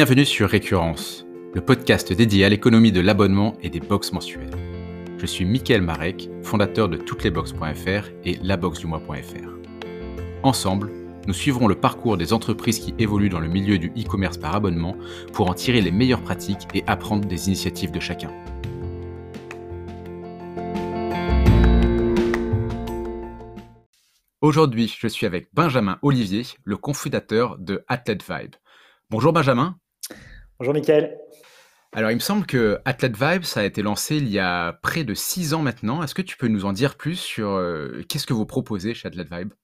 Bienvenue sur Récurrence, le podcast dédié à l'économie de l'abonnement et des box mensuelles. Je suis Mickaël Marek, fondateur de touteslesbox.fr et laboxdumois.fr. Ensemble, nous suivrons le parcours des entreprises qui évoluent dans le milieu du e-commerce par abonnement pour en tirer les meilleures pratiques et apprendre des initiatives de chacun. Aujourd'hui, je suis avec Benjamin Olivier, le cofondateur de Athlete Vibe. Bonjour Benjamin. Bonjour Mickaël. Alors, il me semble que Athlete Vibe, ça a été lancé il y a près de six ans maintenant. Est-ce que tu peux nous en dire plus sur euh, qu'est-ce que vous proposez chez Athlete Vibe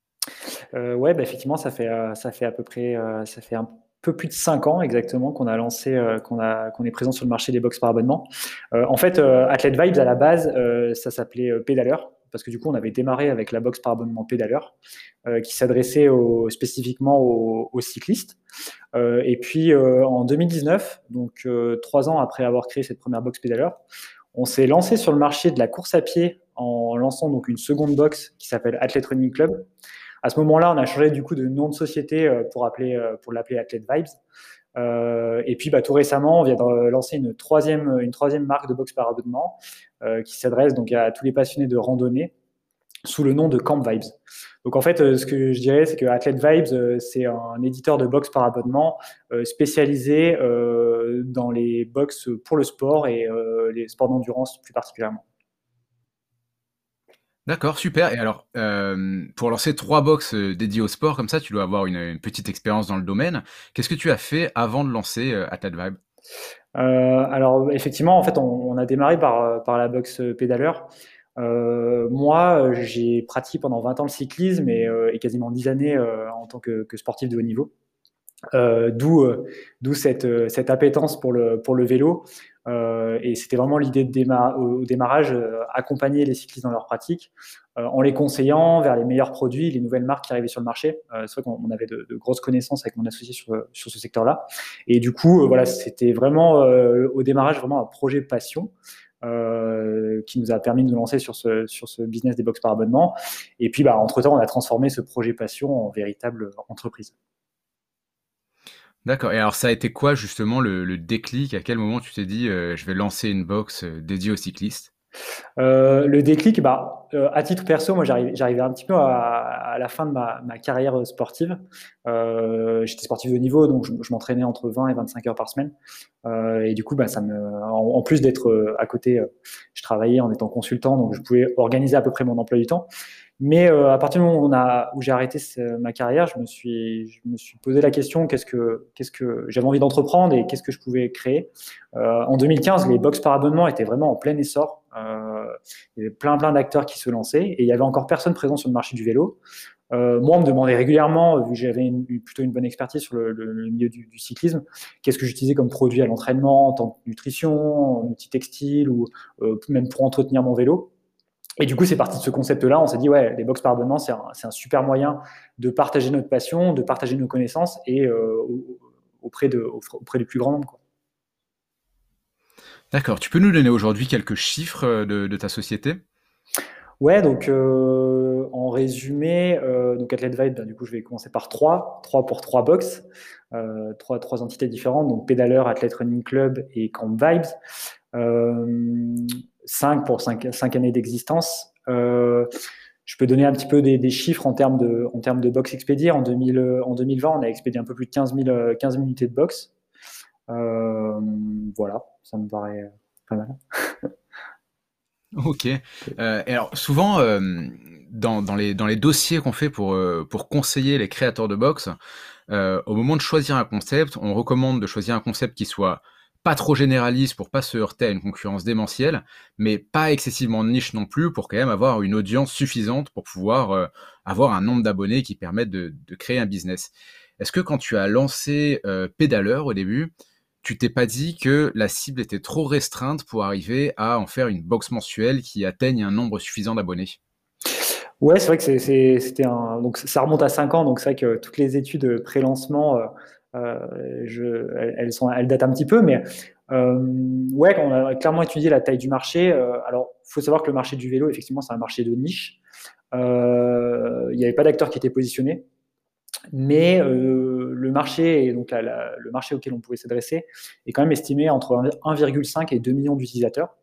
euh, Ouais, bah, effectivement, ça fait, euh, ça fait à peu près ça fait un peu plus de cinq ans exactement qu'on a lancé, qu'on qu'on est présent sur le marché des box par abonnement. en fait, Athlete Vibes, à la base, ça s'appelait Pédaleur parce que du coup, on avait démarré avec la box par abonnement pédaleur, euh, qui s'adressait spécifiquement aux, cyclistes. Euh, et puis, euh, en 2019, donc trois ans après avoir créé cette première box pédaleur, on s'est lancé sur le marché de la course à pied en lançant donc une seconde box qui s'appelle Athlete Running Club. À ce moment-là, on a changé du coup de nom de société pour appeler pour l'appeler Athlete Vibes. Et puis, bah, tout récemment, on vient de lancer une troisième, une troisième marque de boxe par abonnement qui s'adresse donc à tous les passionnés de randonnée sous le nom de Camp Vibes. Donc en fait, euh, ce que je dirais, c'est que Athlete Vibes, c'est un éditeur de boxe par abonnement spécialisé dans les box pour le sport et les sports d'endurance plus particulièrement. D'accord, super. Et alors, euh, pour lancer trois box euh, dédiées au sport, comme ça, tu dois avoir une, petite expérience dans le domaine. Qu'est-ce que tu as fait avant de lancer euh, Athlete Vibe Alors, effectivement, en fait, on, a démarré par, par la box pédaleur. moi, j'ai pratiqué pendant 20 ans le cyclisme et, quasiment 10 années en tant que, sportif de haut niveau. D'où cette, appétence pour le vélo. Euh, et c'était vraiment l'idée de au démarrage, euh, accompagner les cyclistes dans leur pratique, euh, en les conseillant vers les meilleurs produits, les nouvelles marques qui arrivaient sur le marché. c'est vrai qu'on avait de, de, grosses connaissances avec mon associé sur, sur ce secteur-là. Et du coup, voilà, c'était vraiment au démarrage vraiment un projet passion. Euh, qui nous a permis de nous lancer sur ce, sur ce business des box par abonnement. Et puis, bah, entre-temps, on a transformé ce projet passion en véritable entreprise. D'accord. Et alors, ça a été quoi justement le, déclic? À quel moment tu t'es dit, euh, je vais lancer une box euh, dédiée aux cyclistes? Euh, le déclic, bah, à titre perso, moi j'arrivais un petit peu à, la fin de ma, carrière sportive. J'étais sportif de niveau, donc je, m'entraînais entre 20 et 25 heures par semaine. et du coup, bah, ça me, en, plus d'être à côté, je travaillais en étant consultant, donc je pouvais organiser à peu près mon emploi du temps. Mais euh, à partir du moment où, où j'ai arrêté ma carrière, je me suis, je me suis posé la question qu'est-ce que, qu'est-ce que j'avais envie d'entreprendre et qu'est-ce que je pouvais créer? Euh, en 2015, les box par abonnement étaient vraiment en plein essor. Euh, il y avait plein plein d'acteurs qui se lançaient et il y avait encore personne présent sur le marché du vélo. Euh, moi, on me demandait régulièrement, vu que j'avais plutôt une bonne expertise sur le, le, milieu du, du cyclisme, qu'est-ce que j'utilisais comme produit à l'entraînement, en tant que nutrition, en outil textile ou euh, même pour entretenir mon vélo. Et du coup, c'est parti de ce concept-là. On s'est dit, ouais, les box par abonnement, c'est un, un, super moyen de partager notre passion, de partager nos connaissances et euh, auprès, de, auprès du plus grand nombre. D'accord. Tu peux nous donner aujourd'hui quelques chiffres euh, de, de ta société? Ouais, donc euh, en résumé, euh, donc Athlete Vibe, ben, du coup, je vais commencer par trois, trois pour trois box, euh, trois, trois entités différentes, donc Pédaleur, Athlete Running Club et Camp Vibes. Euh, 5 pour 5, années d'existence. Euh, je peux donner un petit peu des, chiffres en termes de, en termes de box expédiées. En, 2000, en 2020, on a expédié un peu plus de 15 000, 15 unités de box. Euh, voilà, ça me paraît pas mal. ok. Euh, alors, souvent, dans, dans, les, dans les dossiers qu'on fait pour, pour conseiller les créateurs de box, au moment de choisir un concept, on recommande de choisir un concept qui soit pas trop généraliste pour pas se heurter à une concurrence démentielle, mais pas excessivement niche non plus pour quand même avoir une audience suffisante pour pouvoir euh, avoir un nombre d'abonnés qui permettent de, créer un business. Est-ce que quand tu as lancé euh, Pédaleur au début, tu t'es pas dit que la cible était trop restreinte pour arriver à en faire une box mensuelle qui atteigne un nombre suffisant d'abonnés? Ouais, c'est vrai que c'était un donc ça remonte à 5 ans, donc c'est vrai que toutes les études pré-lancement euh, euh, je, elles, datent un petit peu, mais euh, ouais, on a clairement étudié la taille du marché. Euh, alors, il faut savoir que le marché du vélo, effectivement, c'est un marché de niche. Il n'y avait pas d'acteurs qui étaient positionnés. mais le marché donc le marché auquel on pouvait s'adresser est quand même estimé entre 1,5 et 2 millions d'utilisateurs.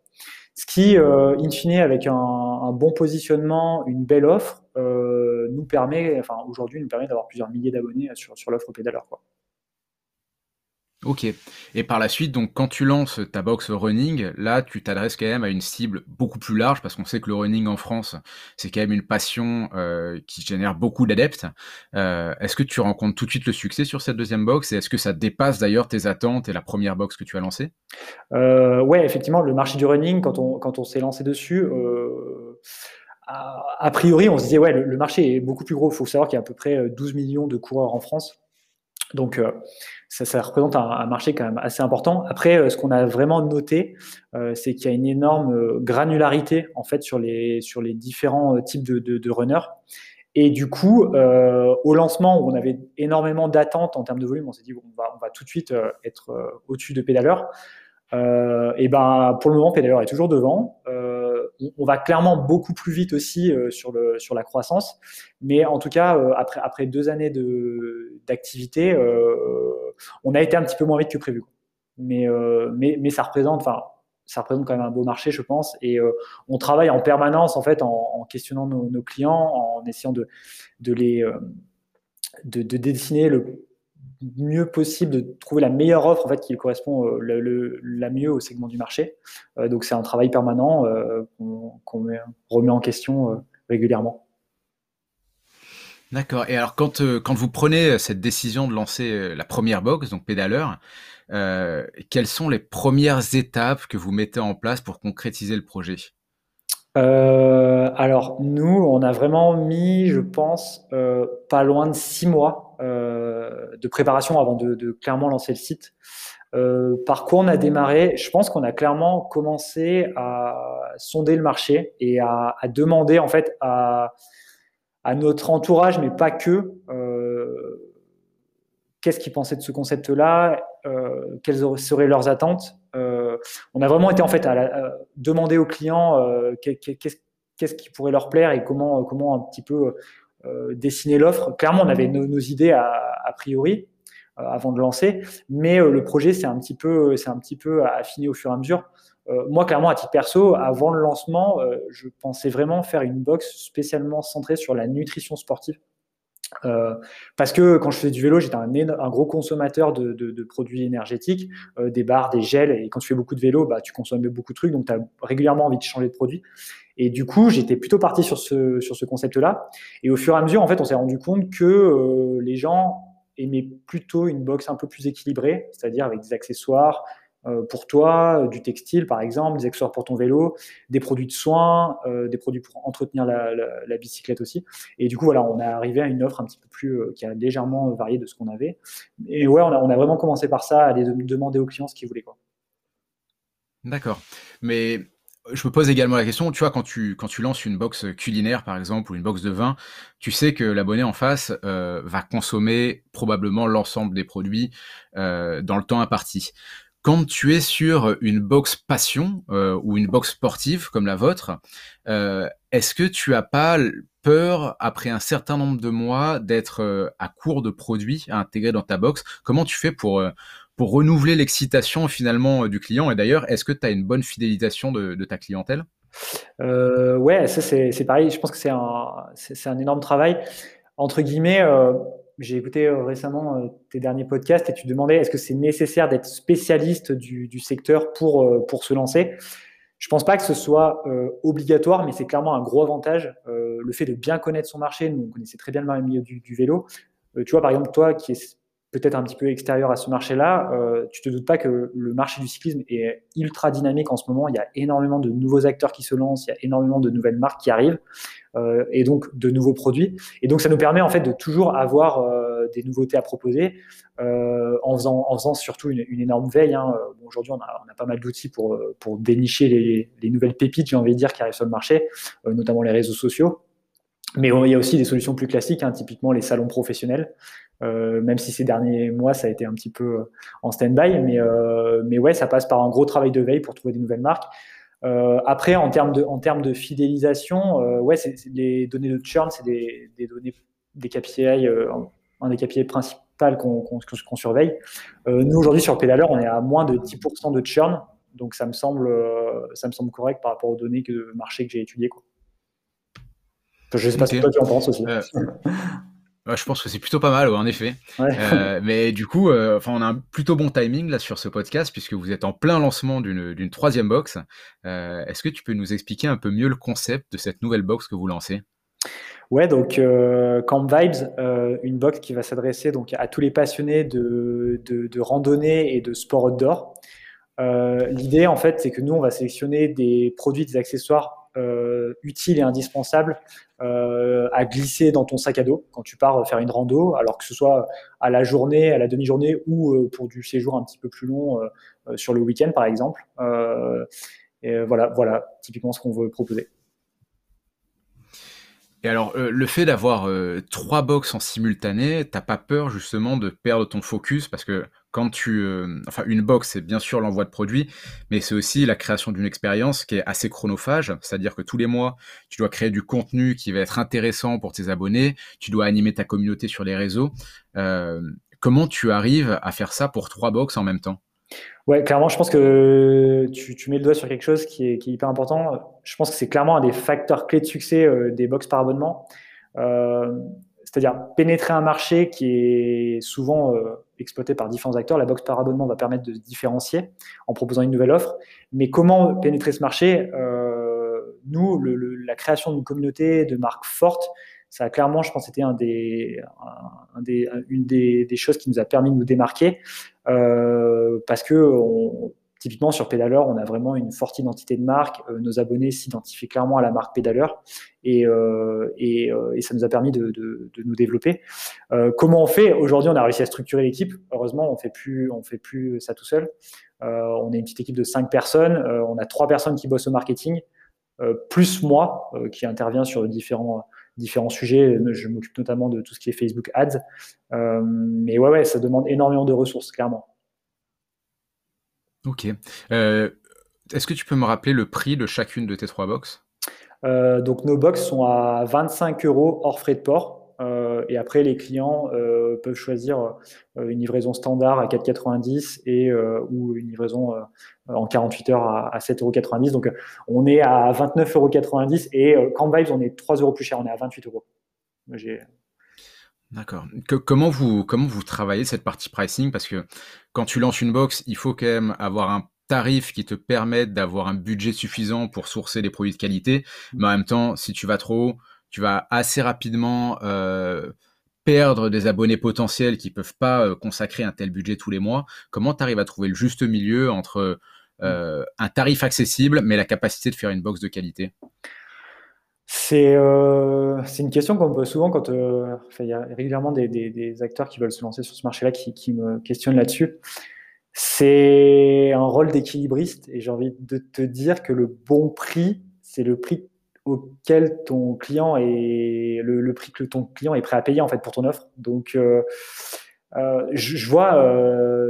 Ce qui, in fine, avec un, bon positionnement, une belle offre, nous permet, enfin aujourd'hui, nous permet d'avoir plusieurs milliers d'abonnés sur, sur l'offre pédaleur. Quoi. Ok. Et par la suite, donc quand tu lances ta box running, là, tu t'adresses quand même à une cible beaucoup plus large parce qu'on sait que le running en France, c'est quand même une passion euh, qui génère beaucoup d'adeptes. Euh, est-ce que tu rencontres tout de suite le succès sur cette deuxième box? Et est-ce que ça dépasse d'ailleurs tes attentes et la première box que tu as lancée? Euh, Ouais, effectivement, le marché du running, quand on, quand on s'est lancé dessus, a, priori, on se disait, ouais, le, le marché est beaucoup plus gros. Il faut savoir qu'il y a à peu près 12 millions de coureurs en France. Donc, euh, ça, représente un, marché quand même assez important. Après, euh, ce qu'on a vraiment noté, euh, c'est qu'il y a une énorme granularité en fait sur les, sur les différents types de, runners. Et du coup, au lancement où on avait énormément d'attentes en termes de volume, on s'est dit on, va, on va tout de suite être au-dessus de pédaleurs. Et ben, pour le moment, pédaleur est toujours devant on, va clairement beaucoup plus vite aussi euh, sur, la croissance. Mais en tout cas, euh, après, deux années d'activité, euh, on a été un petit peu moins vite que prévu. Mais, ça représente, quand même un beau marché, je pense. Et on travaille en permanence, en questionnant nos, clients, en essayant de, les de, dessiner le mieux possible de trouver la meilleure offre en fait qui correspond euh, le, la mieux au segment du marché. Euh, donc c'est un travail permanent euh, qu'on remet en question régulièrement. D'accord. Et alors quand, quand vous prenez cette décision de lancer la première box, donc pédaleur, quelles sont les premières étapes que vous mettez en place pour concrétiser le projet? Euh, alors nous, on a vraiment mis, je pense, euh, pas loin de six mois euh, de préparation avant de, clairement lancer le site. Euh, par quoi on a démarré? Je pense qu'on a clairement commencé à sonder le marché et à, demander en fait à, notre entourage, mais pas que, euh, qu'est-ce qu'ils pensaient de ce concept-là, euh, quelles seraient leurs attentes. Euh, on a vraiment été en fait à, demander aux clients euh, qu'est-ce qui pourrait leur plaire et comment, comment un petit peu dessiner l'offre. Clairement, on avait nos, idées a, priori avant de lancer, mais le projet c'est un petit peu, c'est un petit peu affiné au fur et à mesure. moi, clairement, à titre perso, avant le lancement, je pensais vraiment faire une box spécialement centrée sur la nutrition sportive. Euh, parce que quand je faisais du vélo, j'étais un, un, gros consommateur de, de, de produits énergétiques, euh, des barres, des gels. Et quand tu fais beaucoup de vélo, bah, tu consommes beaucoup de trucs, donc tu as régulièrement envie de changer de produit. Et du coup, j'étais plutôt parti sur ce, sur ce concept-là. Et au fur et à mesure, en fait, on s'est rendu compte que euh, les gens aimaient plutôt une box un peu plus équilibrée, c'est-à-dire avec des accessoires, euh, pour toi, euh, du textile par exemple, des accessoires pour ton vélo, des produits de soins, des produits pour entretenir la, bicyclette aussi. Et du coup, voilà, on est arrivé à une offre un petit peu plus qui a légèrement varié de ce qu'on avait. Et ouais, on a, on a, vraiment commencé par ça, à aller demander aux clients ce qu'ils voulaient. Quoi. D'accord. Mais je me pose également la question, tu vois, quand tu, quand tu lances une box culinaire, par exemple, ou une box de vin, tu sais que l'abonné en face va consommer probablement l'ensemble des produits dans le temps imparti. Quand tu es sur une box passion euh, ou une box sportive comme la vôtre, euh, est-ce que tu as pas peur après un certain nombre de mois d'être euh, à court de produits à intégrer dans ta box? Comment tu fais pour pour renouveler l'excitation finalement du client Et d'ailleurs, est-ce que tu as une bonne fidélisation de, ta clientèle? Ouais, ça c'est pareil. Je pense que c'est un un énorme travail entre guillemets j'ai écouté euh, récemment euh, tes derniers podcasts et tu demandais est-ce que c'est nécessaire d'être spécialiste du, secteur pour, euh, pour se lancer? Je pense pas que ce soit obligatoire, mais c'est clairement un gros avantage. le fait de bien connaître son marché, nous on connaissait très bien le milieu du, du vélo. tu vois, par exemple, toi qui es peut-être un petit peu extérieur à ce marché-là, euh, tu te doutes pas que le marché du cyclisme est ultra dynamique en ce moment. Il y a énormément de nouveaux acteurs qui se lancent, il y a énormément de nouvelles marques qui arrivent, euh, et donc de nouveaux produits. Et donc ça nous permet en fait de toujours avoir euh, des nouveautés à proposer, euh, en faisant, surtout une, énorme veille. Hein. Aujourd'hui, on a, pas mal d'outils pour dénicher les, les nouvelles pépites, j'ai envie de dire, qui arrivent sur le marché, notamment les réseaux sociaux. Mais il y a aussi des solutions plus classiques, hein, typiquement les salons professionnels, euh, même si ces derniers mois, ça a été un petit peu euh, en stand-by. Mais, euh, mais ouais, ça passe par un gros travail de veille pour trouver des nouvelles marques. Euh, après, en termes de, en termes de fidélisation, ouais, les données de churn, c'est des, des, données, des KPI un des KPI principaux qu'on surveille. nous, aujourd'hui, sur Pédaleur, on est à moins de 10% de churn. Donc, ça me, semble, ça me semble correct par rapport aux données de marché que j'ai étudiées. Quoi. Je ne sais pas ce que toi tu en penses aussi. Je pense que c'est plutôt pas mal, en effet. Euh, mais du coup, euh, enfin, on a un plutôt bon timing là sur ce podcast puisque vous êtes en plein lancement d'une troisième box. Euh, est-ce que tu peux nous expliquer un peu mieux le concept de cette nouvelle box que vous lancez? Ouais, donc Camp Vibes, une box qui va s'adresser donc à tous les passionnés de, de, de randonnée et de sport outdoor. L'idée, en fait, c'est que nous, on va sélectionner des produits, des accessoires euh, utile et indispensable euh, à glisser dans ton sac à dos quand tu pars faire une rando, alors que ce soit à la journée, à la demi-journée ou euh, pour du séjour un petit peu plus long sur le week-end par exemple. et voilà, voilà typiquement ce qu'on veut proposer. Et alors, le fait d'avoir trois box en simultané, t'as pas peur justement de perdre ton focus? Parce que quand tu, euh, enfin, une box, c'est bien sûr l'envoi de produits, mais c'est aussi la création d'une expérience qui est assez chronophage, c'est-à-dire que tous les mois, tu dois créer du contenu qui va être intéressant pour tes abonnés, tu dois animer ta communauté sur les réseaux. Euh, comment tu arrives à faire ça pour trois box en même temps? Ouais, clairement, je pense que tu, mets le doigt sur quelque chose qui est, hyper important. Je pense que c'est clairement un des facteurs clés de succès euh, des box par abonnement. c'est-à-dire pénétrer un marché qui est souvent exploité par différents acteurs. La box par abonnement va permettre de se différencier en proposant une nouvelle offre. Mais comment pénétrer ce marché? Euh, Nous, la création d'une communauté de marques fortes, ça a clairement, je pense, été une des, choses qui nous a permis de nous démarquer euh, parce que Typiquement, sur Pédaleur, on a vraiment une forte identité de marque. Euh, nos abonnés s'identifient clairement à la marque Pédaleur et, euh, et, ça nous a permis de, de, nous développer. comment on fait? Aujourd'hui, on a réussi à structurer l'équipe. Heureusement, on fait plus, on fait plus ça tout seul. on est une petite équipe de cinq personnes. on a trois personnes qui bossent au marketing, plus moi qui intervient sur différents différents sujets. Je m'occupe notamment de tout ce qui est Facebook Ads. mais ouais, ouais, ça demande énormément de ressources, clairement. Ok. Euh, est-ce que tu peux me rappeler le prix de chacune de tes trois box? Euh, Donc nos box sont à 25 euros hors frais de port. Euh, et après, les clients peuvent choisir une livraison standard à 4,90 et ou une livraison en 48 heures à, 7,90 euros. Donc, on est à 29,90 euros et quand Vibes, on est 3 euros plus cher, on est à 28 euros. D'accord. comment vous comment vous travaillez cette partie pricing? Parce que quand tu lances une box, il faut quand même avoir un tarif qui te permette d'avoir un budget suffisant pour sourcer des produits de qualité. Mmh. Mais en même temps, si tu vas trop haut, tu vas assez rapidement euh, perdre des abonnés potentiels qui peuvent pas euh, consacrer un tel budget tous les mois. Comment tu arrives à trouver le juste milieu entre euh, un tarif accessible mais la capacité de faire une box de qualité? Euh, c'est une question qu'on me pose souvent quand euh, il y a régulièrement des, acteurs qui veulent se lancer sur ce marché-là qui, me questionnent là-dessus. C'est un rôle d'équilibriste et j'ai envie de te dire que le bon prix, c'est le prix auquel ton client est le, prix que ton client est prêt à payer en fait pour ton offre. Donc euh, je, vois,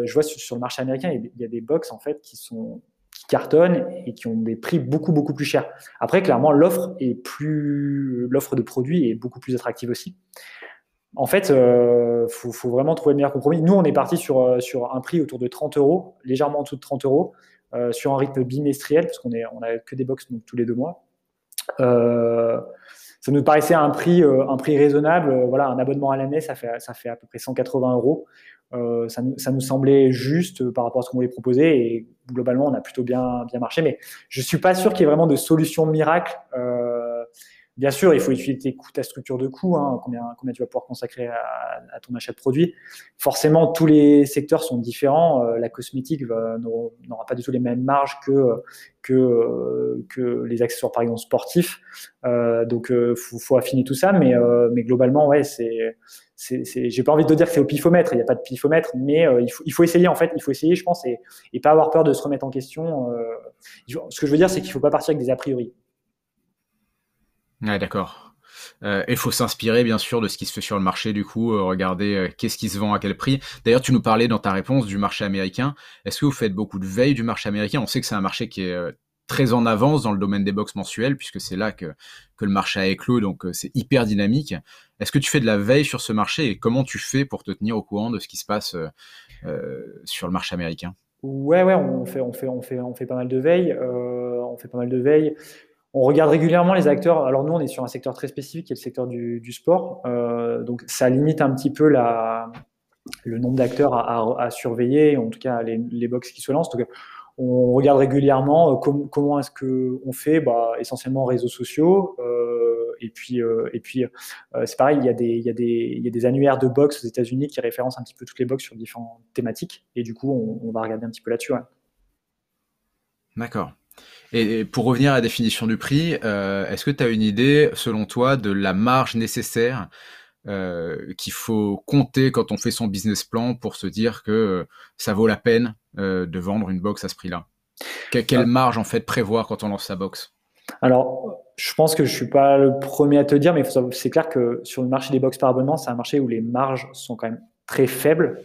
je vois sur, le marché américain, il y a des box en fait qui sont cartonnent et qui ont des prix beaucoup beaucoup plus chers. Après, clairement, l'offre est plus, l'offre de produits est beaucoup plus attractive aussi. En fait, il euh, faut, vraiment trouver le meilleur compromis. Nous, on est parti sur, euh, sur un prix autour de 30 euros, légèrement en dessous de 30 euros, euh, sur un rythme bimestriel, parce qu'on on a que des box donc, tous les deux mois. Ça nous paraissait un prix, prix raisonnable. voilà, un abonnement à l'année, ça fait, à peu près 180 euros. Euh, ça, ça, nous, semblait juste par rapport à ce qu'on voulait proposer et globalement on a plutôt bien, marché. Mais je suis pas sûr qu'il y ait vraiment de solution miracle. Euh, bien sûr, il faut coûts, ta structure de coûts, hein, combien, combien tu vas pouvoir consacrer à, ton achat de produits. Forcément, tous les secteurs sont différents. Euh, la cosmétique n'aura pas du tout les mêmes marges que, que, que les accessoires par exemple sportifs. donc, il faut, faut, affiner tout ça, mais, mais globalement, ouais, c'est j'ai pas envie de dire que c'est au pifomètre, il n'y a pas de pifomètre, mais euh, il, faut, il, faut, essayer en fait, il faut essayer, je pense, et, et pas avoir peur de se remettre en question. Euh, ce que je veux dire, c'est qu'il ne faut pas partir avec des a priori. Ouais, d'accord. Euh, il faut s'inspirer bien sûr de ce qui se fait sur le marché, du coup, regarder qu'est-ce qui se vend à quel prix. D'ailleurs, tu nous parlais dans ta réponse du marché américain. Est-ce que vous faites beaucoup de veille du marché américain? On sait que c'est un marché qui est très en avance dans le domaine des box mensuelles, puisque c'est là que, que le marché a éclos, donc c'est hyper dynamique. Est-ce que tu fais de la veille sur ce marché et comment tu fais pour te tenir au courant de ce qui se passe sur le marché américain? Ouais, ouais, on fait, on fait, on fait, on fait pas mal de veille. on fait pas mal de veille. On regarde régulièrement les acteurs. Alors nous, on est sur un secteur très spécifique, qui est le secteur du, sport. Euh, donc ça limite un petit peu le nombre d'acteurs à, surveiller, en tout cas les, les box qui se lancent. Donc, on regarde régulièrement euh, comment est-ce que on fait, bah, essentiellement réseaux sociaux. Euh, et puis, et puis c'est pareil, il y, a des, annuaires de box aux États-Unis qui référencent un petit peu toutes les box sur différentes thématiques. Et du coup, on, on va regarder un petit peu là-dessus. D'accord. Et pour revenir à la définition du prix, euh, est-ce que tu as une idée, selon toi, de la marge nécessaire euh, qu'il faut compter quand on fait son business plan pour se dire que ça vaut la peine euh, de vendre une box à ce prix-là? Quelle ah. marge en fait prévoir quand on lance sa box? Alors, je pense que je suis pas le premier à te dire, mais c'est clair que sur le marché des box par abonnement, c'est un marché où les marges sont quand même très faibles.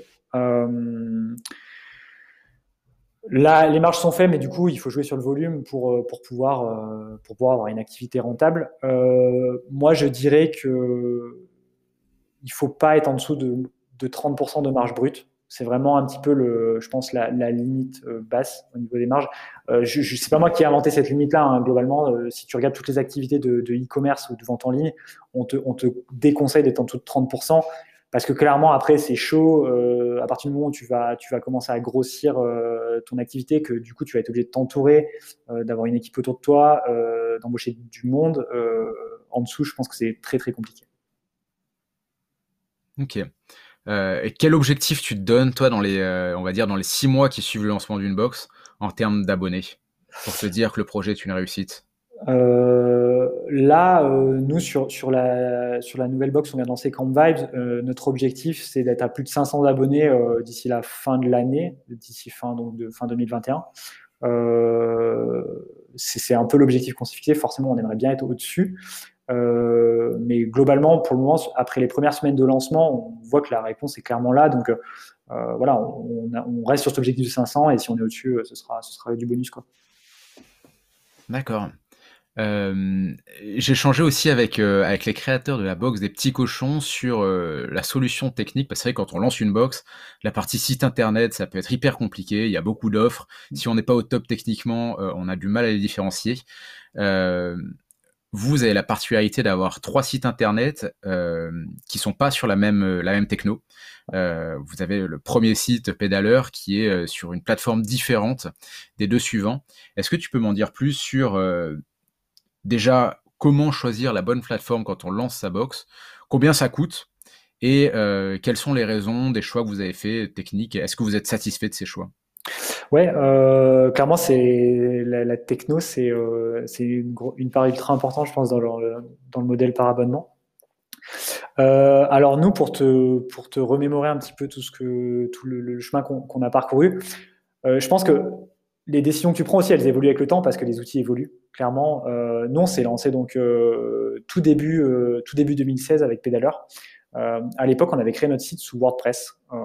Là, les marges sont faibles, mais du coup, il faut jouer sur le volume pour, euh, pour, pouvoir, euh, pour pouvoir avoir une activité rentable. Euh, moi, je dirais que il faut pas être en dessous de, de 30% de marge brute. C'est vraiment un petit peu, le, je pense, la, limite basse au niveau des marges. Euh, je, je pas moi qui ai inventé cette limite-là. Hein, globalement, si tu regardes toutes les activités de e-commerce ou de vente en ligne, on te, on te déconseille d'être en dessous de 30% parce que clairement après c'est chaud euh, à partir du moment où tu vas tu vas commencer à grossir euh, ton activité que du coup tu vas être obligé de t'entourer euh, d'avoir une équipe autour de toi d'embaucher du monde en dessous je pense que c'est très très compliqué. Ok. Et quel objectif tu te donnes toi dans les on va dire dans les six mois qui suivent le lancement d'une box en termes d'abonnés? Pour te dire que le projet est une réussite euh, là, euh, nous, sur, sur, la, sur la nouvelle box, on vient de lancer Camp Vibes. Euh, notre objectif, c'est d'être à plus de 500 abonnés d'ici la fin de l'année, d'ici fin, donc de, fin 2021. c'est un peu l'objectif qu'on s'est fixé. Forcément, on aimerait bien être au-dessus. mais globalement, pour le moment, après les premières semaines de lancement, on voit que la réponse est clairement là. Donc voilà, on, reste sur cet objectif de 500 et si on est au-dessus, ce sera, ce sera du bonus. D'accord. Euh, j'ai changé aussi avec, euh, avec les créateurs de la box des petits cochons sur euh, la solution technique, parce que quand on lance une box, la partie site internet, ça peut être hyper compliqué, il y a beaucoup d'offres. Si on n'est pas au top techniquement, on a du mal à les différencier. vous avez la particularité d'avoir trois sites internet qui sont pas sur la même, la même techno. vous avez le premier site pédaleur qui est sur une plateforme différente des deux suivants. Est-ce que tu peux m'en dire plus sur déjà comment choisir la bonne plateforme quand on lance sa box, combien ça coûte et euh, quelles sont les raisons des choix que vous avez fait techniques. Est-ce que vous êtes satisfait de ces choix? Ouais, euh, clairement, c'est la, techno, c'est euh, une, une, part ultra importante, je pense, dans le, dans le modèle par abonnement. alors nous, pour te, pour te remémorer un petit peu tout, ce que, tout le, chemin qu'on a parcouru, je pense que les décisions que tu prends aussi, elles évoluent avec le temps parce que les outils évoluent. Clairement, euh, nous, on s'est lancé donc euh, tout début, euh, tout début 2016 avec Pédaleur. Euh, à l'époque, on avait créé notre site sous WordPress. Euh,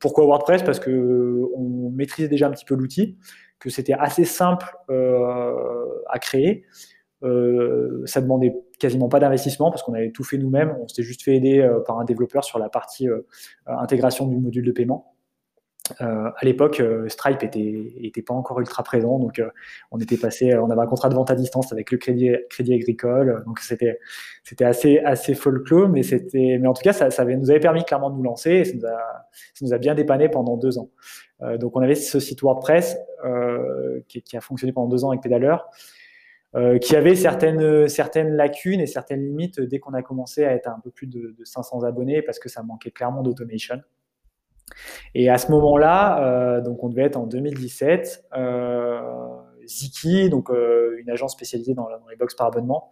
pourquoi WordPress? Parce que on maîtrisait déjà un petit peu l'outil, que c'était assez simple à créer. ça demandait quasiment pas d'investissement parce qu'on avait tout fait nous-mêmes. On s'était juste fait aider par un développeur sur la partie intégration du module de paiement. Euh, à l'époque, euh, Stripe était, était pas encore ultra présent, donc euh, on était passé, on avait un contrat de vente à distance avec le Crédit, Crédit Agricole, donc c'était c'était assez assez folklore, mais c'était, mais en tout cas, ça, ça nous avait permis clairement de nous lancer, et ça nous a, ça nous a bien dépanné pendant deux ans. donc on avait ce site WordPress qui, qui, a fonctionné pendant deux ans avec Pédaleur. qui avait certaines, certaines lacunes et certaines limites dès qu'on a commencé à être un peu plus de, de 500 abonnés parce que ça manquait clairement d'automation. Et à ce moment-là, euh, donc on devait être en 2017, euh, Ziki, donc euh, une agence spécialisée dans, les box par abonnement,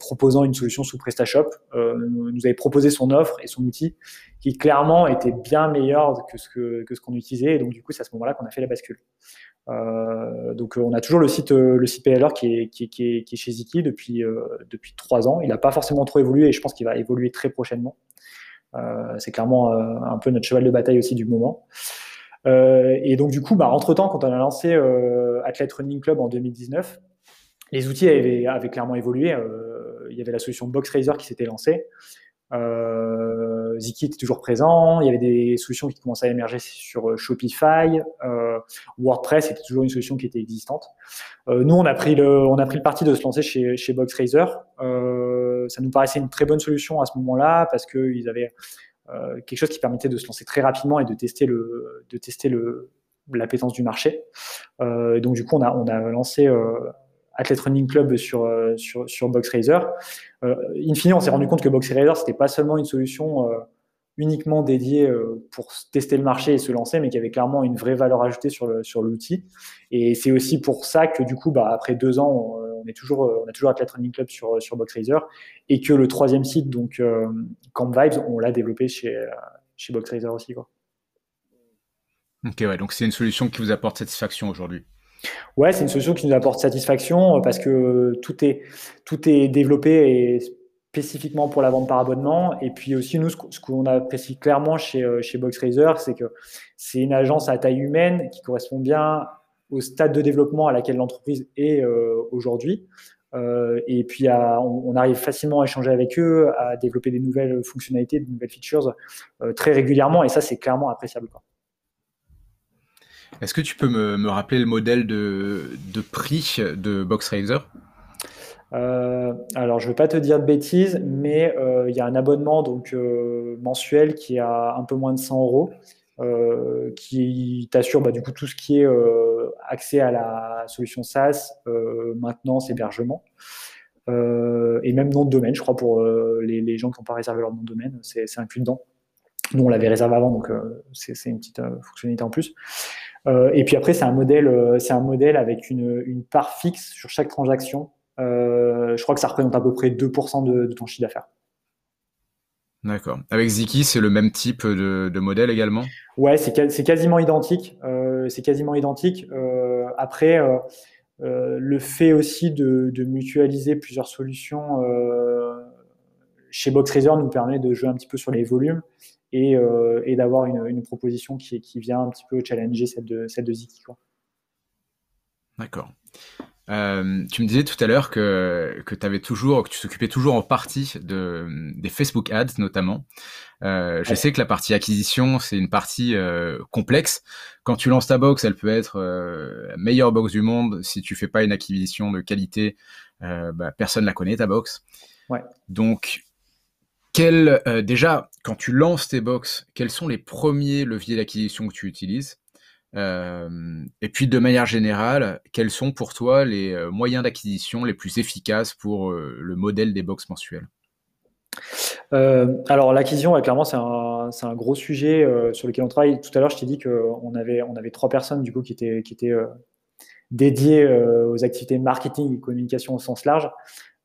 proposant une solution sous PrestaShop, nous avait proposé son offre et son outil qui clairement était bien meilleur que ce que, que ce qu'on utilisait. Et donc du coup, c'est à ce moment-là qu'on a fait la bascule. donc on a toujours le site le site PLR qui est, qui, qui, qui est chez Ziki depuis depuis trois ans. Il n'a pas forcément trop évolué et je pense qu'il va évoluer très prochainement. Euh, c'est clairement euh, un peu notre cheval de bataille aussi du moment. et donc du coup, bah, entre temps, quand on a lancé Athlete Running Club en 2019, les outils avaient, clairement évolué. il y avait la solution Box Racer qui s'était lancée. Euh, Ziki était toujours présent. Il y avait des solutions qui commençaient à émerger sur euh, Shopify. Euh, WordPress était toujours une solution qui était existante. Euh, nous, on a pris le, on a pris le parti de se lancer chez, chez. Euh, ça nous paraissait une très bonne solution à ce moment-là parce qu'ils avaient euh, quelque chose qui permettait de se lancer très rapidement et de tester le, de tester le, l'appétence du marché. donc du coup, on a, on a lancé Athlete Running Club sur, euh, sur, sur BoxRaiser. Euh, in fine, on s'est rendu compte que BoxRaiser, c'était pas seulement une solution euh, uniquement dédiée pour tester le marché et se lancer, mais qui avait clairement une vraie valeur ajoutée sur sur l'outil. Et c'est aussi pour ça que du coup, bah, après deux ans, on, est toujours on a toujours Athlete Running Club sur sur BoxRaiser et que le troisième site, donc Camp Vibes, on l'a développé chez chez BoxRaiser aussi quoi. Ok, ouais, donc c'est une solution qui vous apporte satisfaction aujourd'hui. Ouais, c'est une solution qui nous apporte satisfaction euh, parce que tout est, tout est développé spécifiquement pour la vente par abonnement. Et puis aussi, nous, ce qu'on apprécie clairement chez, euh, chez c'est que c'est une agence à taille humaine qui correspond bien au stade de développement à laquelle l'entreprise est euh, aujourd'hui. et puis, on, arrive facilement à échanger avec eux, à développer des nouvelles fonctionnalités, de nouvelles features très régulièrement. Et ça, c'est clairement appréciable. Est-ce que tu peux me, rappeler le modèle de, prix de BoxRaiser euh, alors, je ne vais pas te dire de bêtises, mais euh, il y a un abonnement donc euh, mensuel qui a un peu moins de 100 euros, qui t'assure bah, du coup tout ce qui est accès à la solution SaaS, maintenance, hébergement, et même nom de domaine, je crois, pour les, gens qui n'ont pas réservé leur nom de domaine, c'est inclus dedans. Nous, on l'avait réservé avant, donc c'est une petite fonctionnalité en plus. Euh, et puis après, c'est un modèle, euh, c'est un modèle avec une, une, part fixe sur chaque transaction. Euh, je crois que ça représente à peu près 2% de, de, ton chiffre d'affaires. D'accord. Avec Ziki, c'est le même type de, de modèle également? Ouais, c'est quasiment identique. C'est quasiment identique. Après, le fait aussi de, de mutualiser plusieurs solutions chez BoxRaiser nous permet de jouer un petit peu sur les volumes euh, et, d'avoir une, proposition qui, qui, vient un petit peu challenger celle de, celle de Ziki. D'accord. Euh, tu me disais tout à l'heure que, que, avais toujours, que tu s'occupais toujours en partie de, des Facebook Ads notamment. Euh, je sais que la partie acquisition, c'est une partie complexe. Quand tu lances ta box, elle peut être la meilleure box du monde. Si tu fais pas une acquisition de qualité, bah, personne la connaît ta box. Ouais. Donc, euh, déjà, quand tu lances tes box, quels sont les premiers leviers d'acquisition que tu utilises? Euh, Et puis, de manière générale, quels sont pour toi les euh, moyens d'acquisition les plus efficaces pour le modèle des box mensuelles alors l'acquisition, clairement, c'est un, gros sujet sur lequel on travaille. Tout à l'heure, je t'ai dit qu'on avait, on avait trois personnes du coup qui étaient dédiées aux activités marketing et communication au sens large.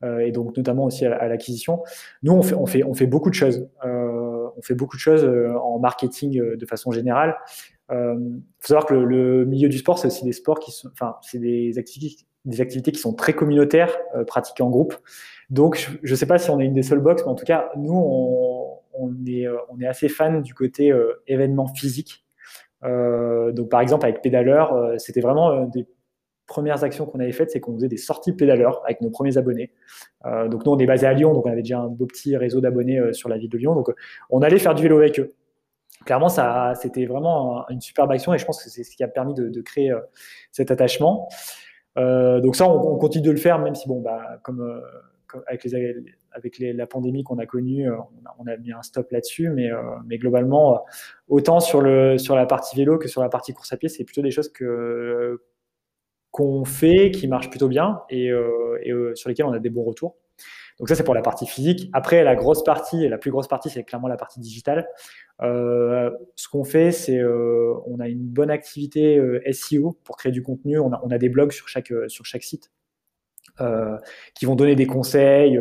Euh, et donc notamment aussi à, l'acquisition. Nous, on fait, beaucoup de choses. Euh, on fait beaucoup de choses euh, en marketing de façon générale. Il faut savoir que le, milieu du sport, c'est aussi des sports qui sont, enfin, c'est des activités, qui sont très communautaires, pratiquées en groupe. Donc, je ne sais pas si on est une des seules box, mais en tout cas, nous, on, est, assez fan du côté événement physique. donc, par exemple, avec Pédaleur, c'était vraiment des premières actions qu'on avait faites, c'est qu'on faisait des sorties pédaleurs avec nos premiers abonnés. Euh, donc nous, on est basé à Lyon, donc on avait déjà un beau petit réseau d'abonnés euh, sur la ville de Lyon. Donc on allait faire du vélo avec eux. Clairement, c'était vraiment une superbe action et je pense que c'est ce qui a permis de, créer euh, cet attachement. donc ça, on, continue de le faire, même si bon, bah, comme, avec, la pandémie qu'on a connue, on a, mis un stop là-dessus, mais, globalement, autant sur la partie vélo que sur la partie course à pied, c'est plutôt des choses que, qu'on fait, qui marchent plutôt bien et, euh, euh, sur lesquels on a des bons retours. Donc ça, c'est pour la partie physique. Après, la grosse partie, et la plus grosse partie, c'est clairement la partie digitale. Euh, ce qu'on fait, c'est on a une bonne activité SEO pour créer du contenu. On a, des blogs sur chaque, sur chaque site. qui vont donner des conseils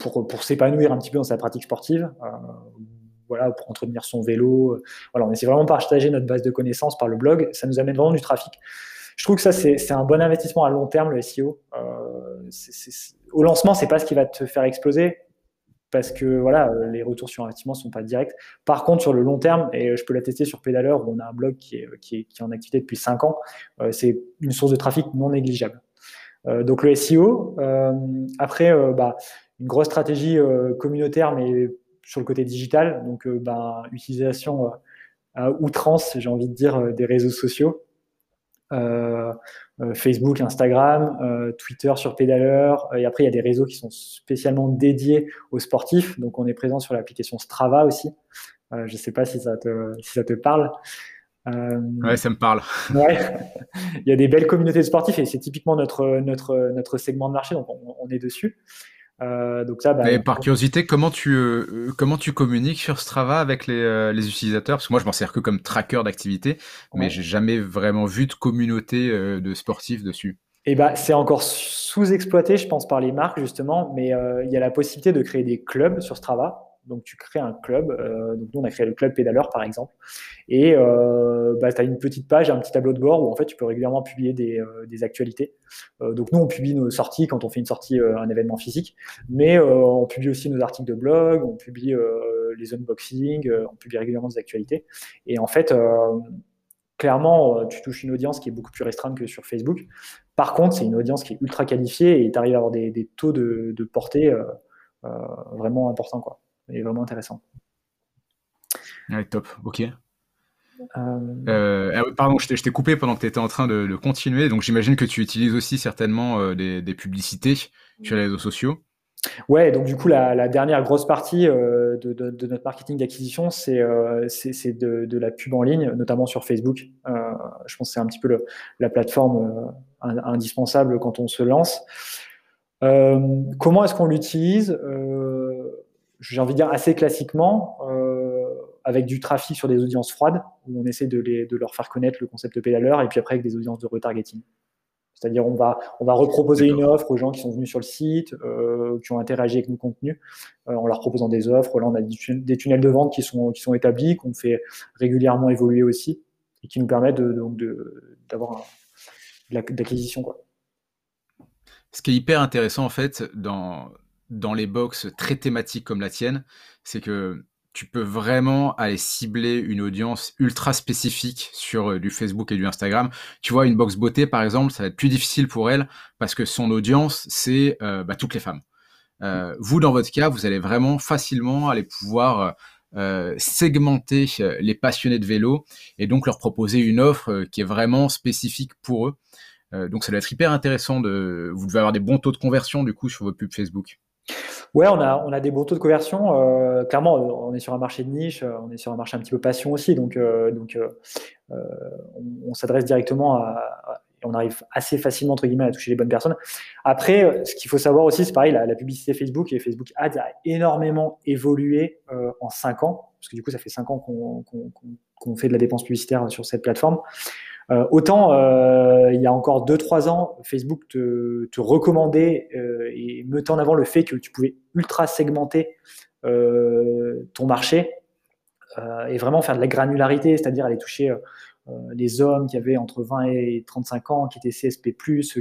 pour, pour s'épanouir un petit peu dans sa pratique sportive, voilà, pour entretenir son vélo. Voilà, on essaie vraiment de partager notre base de connaissances par le blog. Ça nous amène vraiment du trafic je trouve que ça, c'est un bon investissement à long terme, le SEO. Euh, au lancement, c'est pas ce qui va te faire exploser. parce que voilà, les retours sur investissement sont pas directs. Par contre, sur le long terme, et je peux l'attester sur Pédaleur, où on a un blog qui est, qui est, qui en activité depuis 5 ans, c'est une source de trafic non négligeable. donc le SEO. après, bah, une grosse stratégie communautaire, mais sur le côté digital. Donc, bah, utilisation à outrance, j'ai envie de dire, des réseaux sociaux. Euh, euh, Facebook, Instagram, euh, Twitter sur Pédaleur. Et après, il y a des réseaux qui sont spécialement dédiés aux sportifs. Donc, on est présent sur l'application Strava aussi. je ne sais pas si ça te, si ça te parle. ouais, ça me parle. ouais. il y a des belles communautés de sportifs et c'est typiquement notre, notre, notre segment de marché, donc on est dessus. Euh, donc ça, bah, par curiosité, comment tu euh, comment tu communiques sur Strava avec les, euh, les utilisateurs? Parce que moi, je m'en sers que comme tracker d'activité, mais j'ai jamais vraiment vu de communauté de sportifs dessus. Et eh bah, c'est encore sous-exploité, je pense, par les marques justement, mais il y a la possibilité de créer des clubs sur Strava. Donc, tu crées un club. Euh, donc, nous, on a créé le club pédaleur, par exemple. Et euh, bah, tu as une petite page, un petit tableau de bord où en fait, tu peux régulièrement publier des, euh, actualités. donc, nous, on publie nos sorties quand on fait une sortie, un événement physique. Mais on publie aussi nos articles de blog, on publie les unboxings, on publie régulièrement des actualités. Et en fait, clairement, tu touches une audience qui est beaucoup plus restreinte que sur Facebook. Par contre, c'est une audience qui est ultra qualifiée et tu arrives à avoir des, taux de, portée vraiment importants. Est vraiment intéressant. Ouais, top, ok. Euh, euh, ah pardon, je t'ai coupé pendant que tu étais en train de, continuer. Donc j'imagine que tu utilises aussi certainement euh, des, publicités sur les réseaux sociaux. Ouais, donc du coup, la, dernière grosse partie de, notre marketing d'acquisition, c'est de, la pub en ligne, notamment sur Facebook. je pense que c'est un petit peu la plateforme indispensable quand on se lance. comment est-ce qu'on l'utilise? J'ai envie de dire assez classiquement, euh, avec du trafic sur des audiences froides, où on essaie de, les, de leur faire connaître le concept de pédaleur, et puis après avec des audiences de retargeting. C'est-à-dire on va, on va reproposer une offre aux gens qui sont venus sur le site, euh, qui ont interagi avec nos contenus, euh, en leur proposant des offres. Là, on a des tunnels de vente qui sont, qui sont établis, qu'on fait régulièrement évoluer aussi, et qui nous permettent d'avoir de, de, de l'acquisition. Ce qui est hyper intéressant en fait dans, dans les box très thématiques comme la tienne, c'est que tu peux vraiment aller cibler une audience ultra spécifique sur euh, du Facebook et du Instagram. Tu vois, une box beauté, par exemple, ça va être plus difficile pour elle parce que son audience, c'est euh, bah, toutes les femmes. Euh, vous, dans votre cas, vous allez vraiment facilement aller pouvoir segmenter les passionnés de vélo et donc leur proposer une offre qui est vraiment spécifique pour eux. donc ça doit être hyper intéressant. De... Vous devez avoir des bons taux de conversion du coup sur vos pubs Facebook. Ouais, on a, on a des bons taux de conversion. Euh, clairement, on est sur un marché de niche, euh, on est sur un marché un petit peu passion aussi, donc, euh, donc on, s'adresse directement à, on arrive assez facilement entre guillemets à toucher les bonnes personnes. Après, ce qu'il faut savoir aussi, c'est pareil, la, publicité Facebook et Facebook Ads a énormément évolué en 5 ans, parce que du coup, ça fait 5 ans qu'on fait de la dépense publicitaire sur cette plateforme. Euh, autant euh, il y a encore 2-3 ans, Facebook te, recommandait euh, et mettait en avant le fait que tu pouvais ultra segmenter ton marché et vraiment faire de la granularité, c'est-à-dire aller toucher les hommes qui avaient entre 20 et 35 ans, qui étaient CSP+,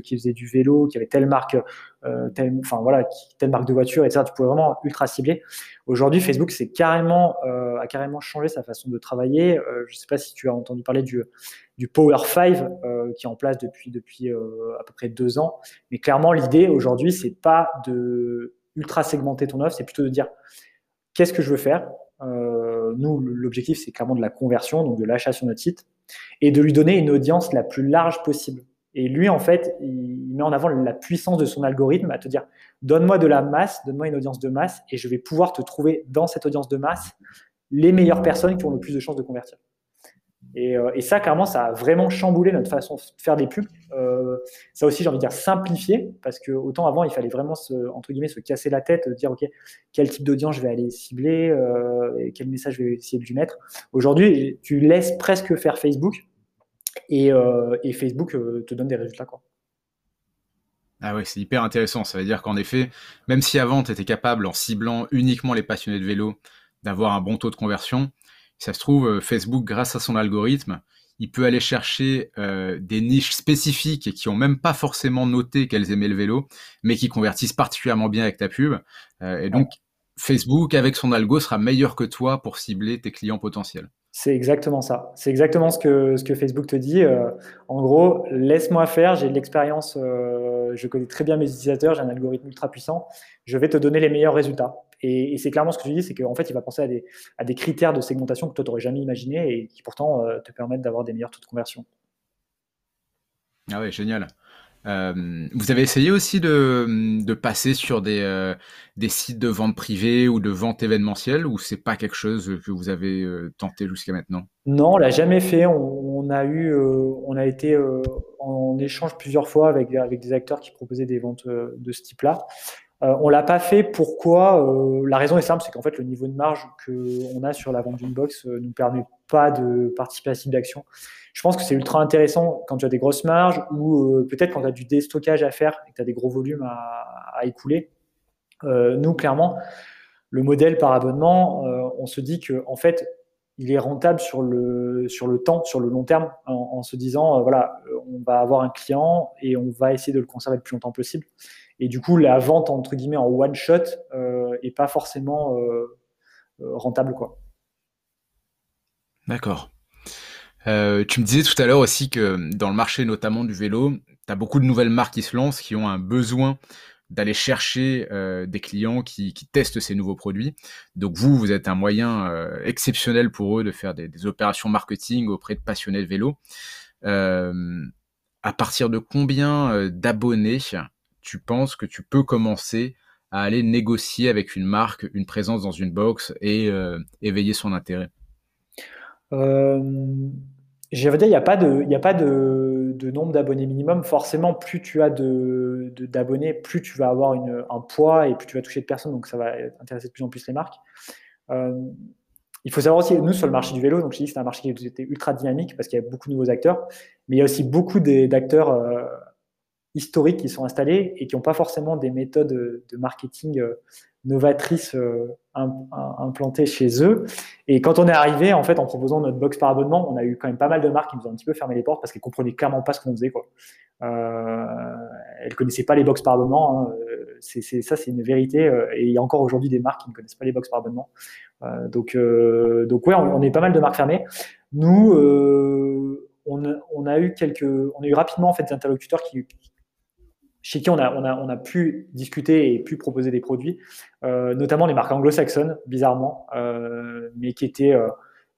qui faisaient du vélo, qui avaient telle marque, telle, enfin voilà, telle marque de voiture, etc. Tu pouvais vraiment ultra cibler. Aujourd'hui, Facebook c'est carrément, a carrément changé sa façon de travailler. je ne sais pas si tu as entendu parler du du Power 5 euh, qui est en place depuis, depuis euh, à peu près deux ans. Mais clairement, l'idée aujourd'hui, c'est pas de ultra segmenter ton offre, c'est plutôt de dire qu'est-ce que je veux faire? Euh, nous, l'objectif, c'est clairement de la conversion, donc de l'achat sur notre site, et de lui donner une audience la plus large possible. Et lui, en fait, il met en avant la puissance de son algorithme à te dire donne-moi de la masse, donne-moi une audience de masse, et je vais pouvoir te trouver dans cette audience de masse les meilleures personnes qui ont le plus de chances de convertir. Euh, et, ça, clairement, ça a vraiment chamboulé notre façon de faire des pubs. Euh, ça aussi, j'ai envie de dire simplifié, parce que autant avant, il fallait vraiment se, entre guillemets, se casser la tête, dire ok, quel type d'audience je vais aller cibler, euh, quel message je vais essayer de lui mettre. Aujourd'hui, tu laisses presque faire Facebook, et, Facebook te donne des résultats. Quoi. Ah ouais, c'est hyper intéressant. Ça veut dire qu'en effet, même si avant, tu étais capable, en ciblant uniquement les passionnés de vélo, d'avoir un bon taux de conversion, ça se trouve, euh, Facebook, grâce à son algorithme, il peut aller chercher euh, des niches spécifiques et qui ont même pas forcément noté qu'elles aimaient le vélo, mais qui convertissent particulièrement bien avec ta pub. Euh, et donc, Facebook, avec son algo, sera meilleur que toi pour cibler tes clients potentiels. C'est exactement ça. C'est exactement ce que, ce que Facebook te dit. Euh, en gros, laisse-moi faire, j'ai de l'expérience, je connais très bien mes utilisateurs, j'ai un algorithme ultra puissant, je vais te donner les meilleurs résultats. Et, c'est clairement ce que je dis, c'est qu'en fait, il va penser à des, à des critères de segmentation que toi, tu n'aurais jamais imaginé et qui pourtant euh, te permettent d'avoir des meilleurs taux de conversion. Ah ouais, génial. Euh, vous avez essayé aussi de, de passer sur des, euh, des sites de vente privée ou de vente événementielle ou c'est pas quelque chose que vous avez euh, tenté jusqu'à maintenant? Non, on l'a jamais fait. On, a eu, on a été en échange plusieurs fois avec, avec des acteurs qui proposaient des ventes de ce type-là. On l'a pas fait. Pourquoi? La raison est simple, c'est qu'en fait le niveau de marge que on a sur la vente d'une box nous permet pas de participer à ce type d'action je pense que c'est ultra intéressant quand tu as des grosses marges ou euh, peut-être quand tu as du déstockage à faire et que tu as des gros volumes à, écouler. Euh, nous, clairement, le modèle par abonnement, euh, on se dit que en fait, il est rentable sur le, sur le temps, sur le long terme, en, se disant, voilà, on va avoir un client et on va essayer de le conserver le plus longtemps possible. Et du coup, la vente, entre guillemets, en one shot est pas forcément rentable. quoi. D'accord. Euh, tu me disais tout à l'heure aussi que dans le marché notamment du vélo, tu as beaucoup de nouvelles marques qui se lancent, qui ont un besoin d'aller chercher euh, des clients qui, testent ces nouveaux produits. Donc vous, vous êtes un moyen euh, exceptionnel pour eux de faire des, des, opérations marketing auprès de passionnés de vélo. Euh, à partir de combien euh, d'abonnés tu penses que tu peux commencer à aller négocier avec une marque une présence dans une box et éveiller son intérêt? Euh, je veux dire, il n'y a pas de, nombre d'abonnés minimum. Forcément, plus tu as d'abonnés, plus tu vas avoir un poids et plus tu vas toucher de personnes. Donc, ça va intéresser de plus en plus les marques. Euh, il faut savoir aussi, nous, sur le marché du vélo, donc c'est un marché qui était ultra dynamique parce qu'il y a beaucoup de nouveaux acteurs, mais il y a aussi beaucoup d'acteurs euh, historiques qui sont installés et qui n'ont pas forcément des méthodes de marketing euh, novatrices euh, implantées chez eux. Et quand on est arrivé, en fait, en proposant notre box par abonnement, on a eu quand même pas mal de marques qui nous ont un petit peu fermé les portes parce qu'elles comprenaient clairement pas ce qu'on faisait. Quoi. Euh, elles connaissaient pas les box par abonnement. Hein. C'est, ça, c'est une vérité. Euh, et il y a encore aujourd'hui des marques qui ne connaissent pas les box par abonnement. Donc, euh, donc ouais, on, on, est pas mal de marques fermées. Nous, on, on, a eu quelques, on a eu rapidement en fait des interlocuteurs qui, chez qui on a, pu discuter et pu proposer des produits, euh, notamment les marques anglo-saxonnes, bizarrement, euh, mais qui étaient, euh,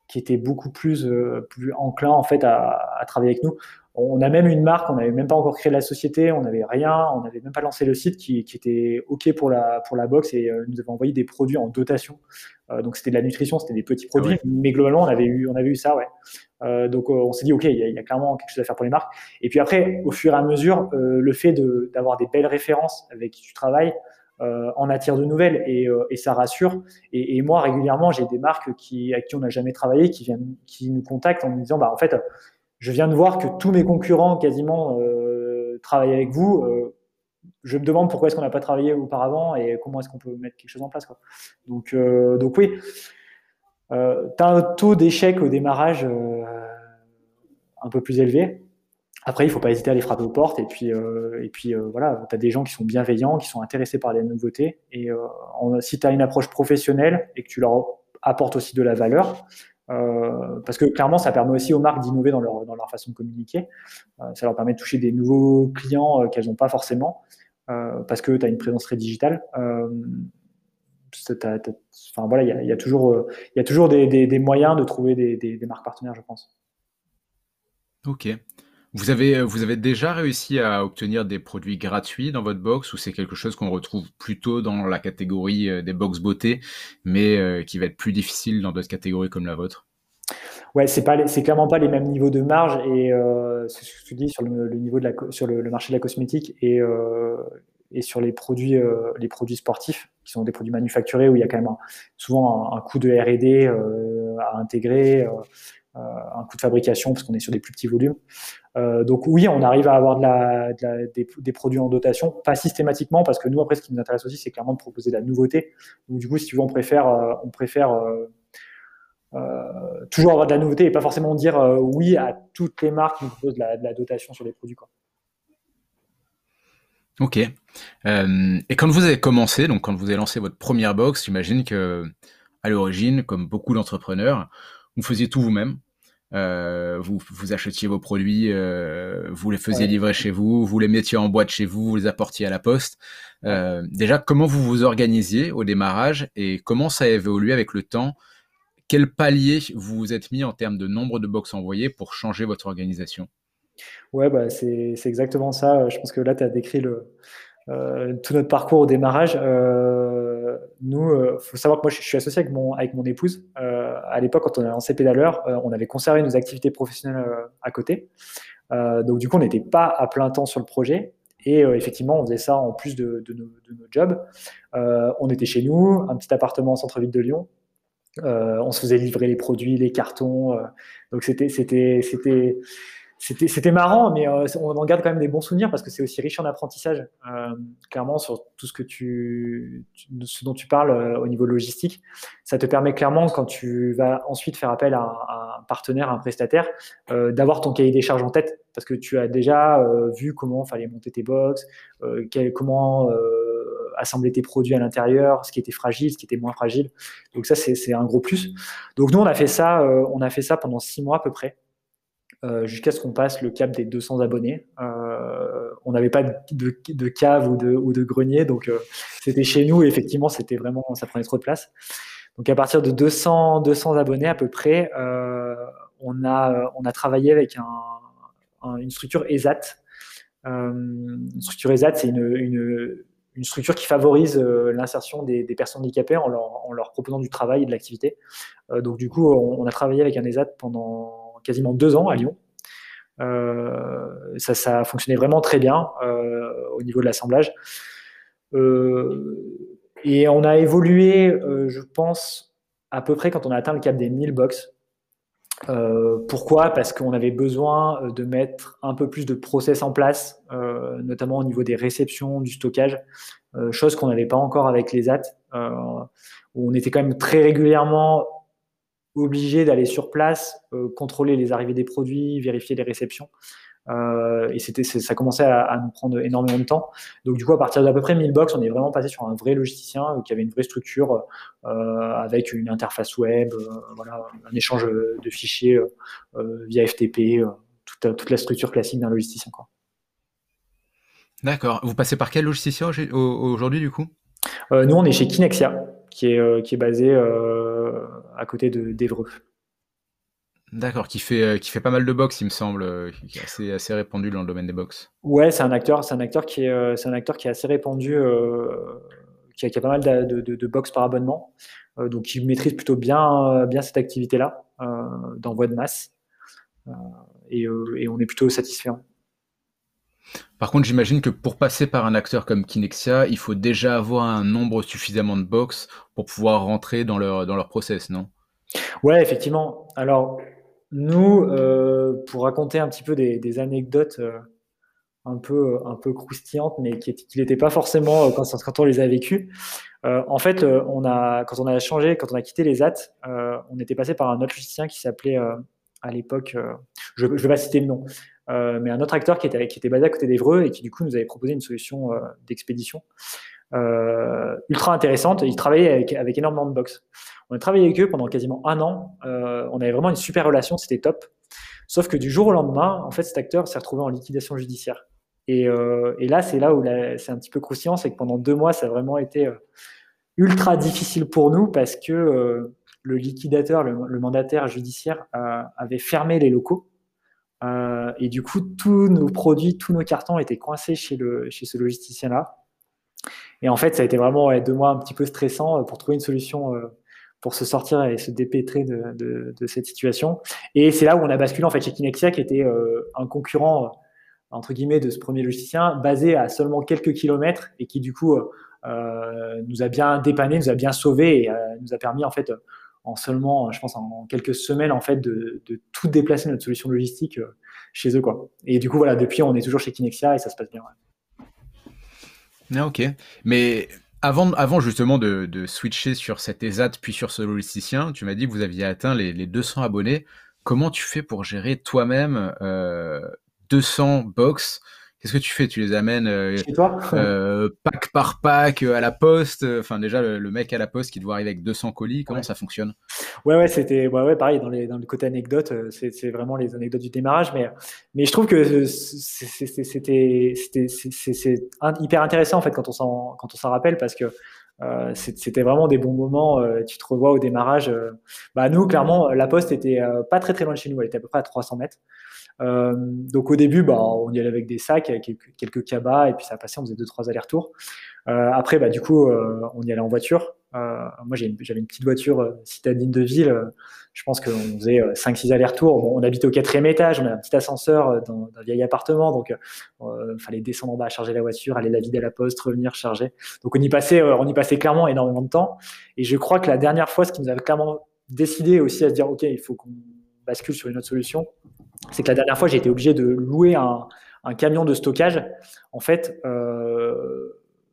qui étaient beaucoup plus, plus enclins en fait à, travailler avec nous. On a même une marque, on n'avait même pas encore créé la société, on n'avait rien, on n'avait même pas lancé le site qui, qui, était OK pour la, pour la box et euh, nous avait envoyé des produits en dotation. Euh, donc c'était de la nutrition, c'était des petits produits, ah mais globalement on avait eu, on avait eu ça, ouais. Euh, donc on s'est dit ok, il y, a clairement quelque chose à faire pour les marques. Et puis après, au fur et à mesure, le fait d'avoir des belles références avec qui tu travailles en attire de nouvelles et, et ça rassure. Et, et moi régulièrement, j'ai des marques qui, avec qui on n'a jamais travaillé, qui viennent, qui nous contactent en nous disant bah en fait, je viens de voir que tous mes concurrents quasiment travaillent avec vous. je me demande pourquoi est-ce qu'on n'a pas travaillé auparavant et comment est-ce qu'on peut mettre quelque chose en place. Donc, donc oui, euh, tu as un taux d'échec au démarrage euh, un peu plus élevé. Après, il ne faut pas hésiter à aller frapper aux portes. Et puis, euh, et puis voilà, tu as des gens qui sont bienveillants, qui sont intéressés par les nouveautés. Et si tu as une approche professionnelle et que tu leur apportes aussi de la valeur, parce que clairement, ça permet aussi aux marques d'innover dans leur, dans leur façon de communiquer. ça leur permet de toucher des nouveaux clients qu'elles n'ont pas forcément, parce que tu as une présence très digitale enfin voilà, il y a, toujours, y a toujours des, moyens de trouver des, marques partenaires, je pense. Ok. Vous avez, vous avez déjà réussi à obtenir des produits gratuits dans votre box ou c'est quelque chose qu'on retrouve plutôt dans la catégorie euh, des box beauté, mais euh, qui va être plus difficile dans d'autres catégories comme la vôtre? Ouais, c'est pas, c'est clairement pas les mêmes niveaux de marge et euh, c'est ce que tu dis sur le, niveau de la, sur le, marché de la cosmétique et, et sur les produits, euh, les produits sportifs, qui sont des produits manufacturés, où il y a quand même souvent un, coût de R&D euh, à intégrer, euh, un coût de fabrication, parce qu'on est sur des plus petits volumes. Donc oui, on arrive à avoir des, produits en dotation, pas systématiquement, parce que nous, après, ce qui nous intéresse aussi, c'est clairement de proposer de la nouveauté. Donc du coup, si tu veux, on préfère, on préfère toujours avoir de la nouveauté et pas forcément dire oui à toutes les marques qui nous proposent de la, dotation sur les produits. Ok. Euh, et quand vous avez commencé, donc quand vous avez lancé votre première box, j'imagine que à l'origine, comme beaucoup d'entrepreneurs, vous faisiez tout vous-même. Euh, vous, vous achetiez vos produits, euh, vous les faisiez livrer chez vous, vous les mettiez en boîte chez vous, vous les apportiez à la poste. Euh, déjà, comment vous vous organisiez au démarrage et comment ça a évolué avec le temps? Quel palier vous vous êtes mis en termes de nombre de box envoyées pour changer votre organisation? Ouais, bah, c'est exactement ça. Je pense que là, tu as décrit le, tout notre parcours au démarrage. Nous, il faut savoir que moi, je suis associé avec mon, avec mon épouse. à l'époque, quand on a lancé Pédaleur, on avait conservé nos activités professionnelles à côté. donc, du coup, on n'était pas à plein temps sur le projet. Et effectivement, on faisait ça en plus de, nos, de nos, jobs. on était chez nous, un petit appartement au centre-ville de Lyon. on se faisait livrer les produits, les cartons. donc, c'était, c'était, c'était, c'était marrant, mais euh, on en garde quand même des bons souvenirs parce que c'est aussi riche en apprentissage. Euh, clairement, sur tout ce que tu, ce dont tu parles euh, au niveau logistique, ça te permet clairement quand tu vas ensuite faire appel à, un partenaire, à un prestataire, d'avoir ton cahier des charges en tête parce que tu as déjà vu comment fallait monter tes box, comment assembler tes produits à l'intérieur, ce qui était fragile, ce qui était moins fragile. Donc ça, c'est un gros plus. Donc nous, on a fait ça, on a fait ça pendant six mois à peu près. Euh, jusqu'à ce qu'on passe le cap des 200 abonnés. Euh, on n'avait pas de, de, cave ou de, ou de grenier, donc euh, c'était chez nous et effectivement, c'était vraiment, ça prenait trop de place. Donc à partir de 200, 200 abonnés à peu près, on, a, on a travaillé avec un, une structure ESAT. une structure ESAT, c'est une, une, une, structure qui favorise l'insertion des, des, personnes handicapées en leur, en leur, proposant du travail et de l'activité. donc du coup, on, a travaillé avec un ESAT pendant quasiment deux ans à Lyon. Euh, ça, ça a fonctionné vraiment très bien euh, au niveau de l'assemblage. Euh, et on a évolué, je pense, à peu près quand on a atteint le cap des 1000 box. pourquoi? Parce qu'on avait besoin de mettre un peu plus de process en place, notamment au niveau des réceptions, du stockage, chose qu'on n'avait pas encore avec les AT, où on était quand même très régulièrement obligé d'aller sur place, euh, contrôler les arrivées des produits, vérifier les réceptions. Euh, et c'était, ça commençait à, nous prendre énormément de temps. Donc du coup, à partir d'à peu près 1000 box, on est vraiment passé sur un vrai logisticien euh, qui avait une vraie structure avec une interface web, voilà, un échange de fichiers via FTP, toute, toute, la structure classique d'un logisticien. Quoi. D'accord. Vous passez par quel logisticien aujourd'hui du coup? Nous, on est chez Kinexia, qui est, qui est basé à côté de d'Evreux. D'accord, qui fait, euh, qui fait pas mal de box, il me semble, euh, qui est assez, assez répandu dans le domaine des box. Ouais, c'est un acteur, c'est un acteur qui est, euh, c'est un acteur qui est assez répandu, qui a, qui, a, pas mal de, de, de box par abonnement, donc qui maîtrise plutôt bien, bien cette activité-là d'envoi de masse, et, et, on est plutôt satisfait. Par contre, j'imagine que pour passer par un acteur comme Kinexia, il faut déjà avoir un nombre suffisamment de box pour pouvoir rentrer dans leur, dans leur process, non? Ouais, effectivement. Alors, nous, euh, pour raconter un petit peu des, anecdotes euh, un, peu, un peu croustillantes, mais qui n'étaient pas forcément euh, quand, on les a vécues, en fait, on a, quand on a changé, quand on a quitté les AT, on était passé par un autre logicien qui s'appelait à l'époque, je ne vais pas citer le nom, mais un autre acteur qui était, basé à côté d'Evreux et qui du coup nous avait proposé une solution d'expédition ultra intéressante. Il travaillait avec, énormément de box. On a travaillé avec eux pendant quasiment un an. Euh, on avait vraiment une super relation, c'était top. Sauf que du jour au lendemain, en fait, cet acteur s'est retrouvé en liquidation judiciaire. Et, euh, là, c'est là où c'est un petit peu croustillant, c'est que pendant deux mois, ça a vraiment été euh, ultra difficile pour nous parce que le liquidateur, le, mandataire judiciaire avait fermé les locaux. et du coup, tous nos produits, tous nos cartons étaient coincés chez, ce logisticien-là. Et en fait, ça a été vraiment deux mois un petit peu stressant pour trouver une solution pour se sortir et se dépêtrer de, cette situation. Et c'est là où on a basculé en fait chez Kinexia, qui était euh, un concurrent euh, entre guillemets de ce premier logicien, basé à seulement quelques kilomètres et qui du coup euh, nous a bien dépanné, nous a bien sauvé et nous a permis en fait en seulement, je pense en quelques semaines en fait de, tout déplacer notre solution logistique chez eux quoi. Et du coup voilà, depuis on est toujours chez Kinexia et ça se passe bien. Ah, ok, mais avant, avant justement de, de, switcher sur cet ESAT puis sur ce logisticien, tu m'as dit que vous aviez atteint les, les 200 abonnés. Comment tu fais pour gérer toi-même euh, 200 box Qu'est-ce que tu fais? Tu les amènes chez toi? pack par pack à la poste? Enfin, déjà, le, mec à la poste qui doit arriver avec 200 colis, comment ça fonctionne? Ouais, ouais, c'était ouais, ouais, pareil dans, les, dans le côté anecdote, c'est vraiment les anecdotes du démarrage, mais, mais je trouve que c'était c'est hyper intéressant en fait quand on s'en rappelle parce que euh, c'était vraiment des bons moments. Euh, tu te revois au démarrage. Euh, bah, nous, clairement, la poste était pas très très loin de chez nous. Elle était à peu près à 300 mètres. Donc au début, bah, on y allait avec des sacs, avec quelques, cabas, et puis ça passait, on faisait deux trois allers-retours. après, bah, du coup, on y allait en voiture. moi, j'avais une petite voiture citadine de ville je pense qu'on faisait 5-6 euh, allers-retours. on habite au quatrième étage, on a un petit ascenseur euh, dans, un vieil appartement, donc il euh, fallait descendre en bas, charger la voiture, aller la vider à la poste, revenir charger. Donc on y passait, on y passait clairement énormément de temps. Et je crois que la dernière fois, ce qui nous avait clairement décidé aussi à se dire, ok, il faut qu'on bascule sur une autre solution, c'est que la dernière fois, j'ai été obligé de louer un, camion de stockage. En fait,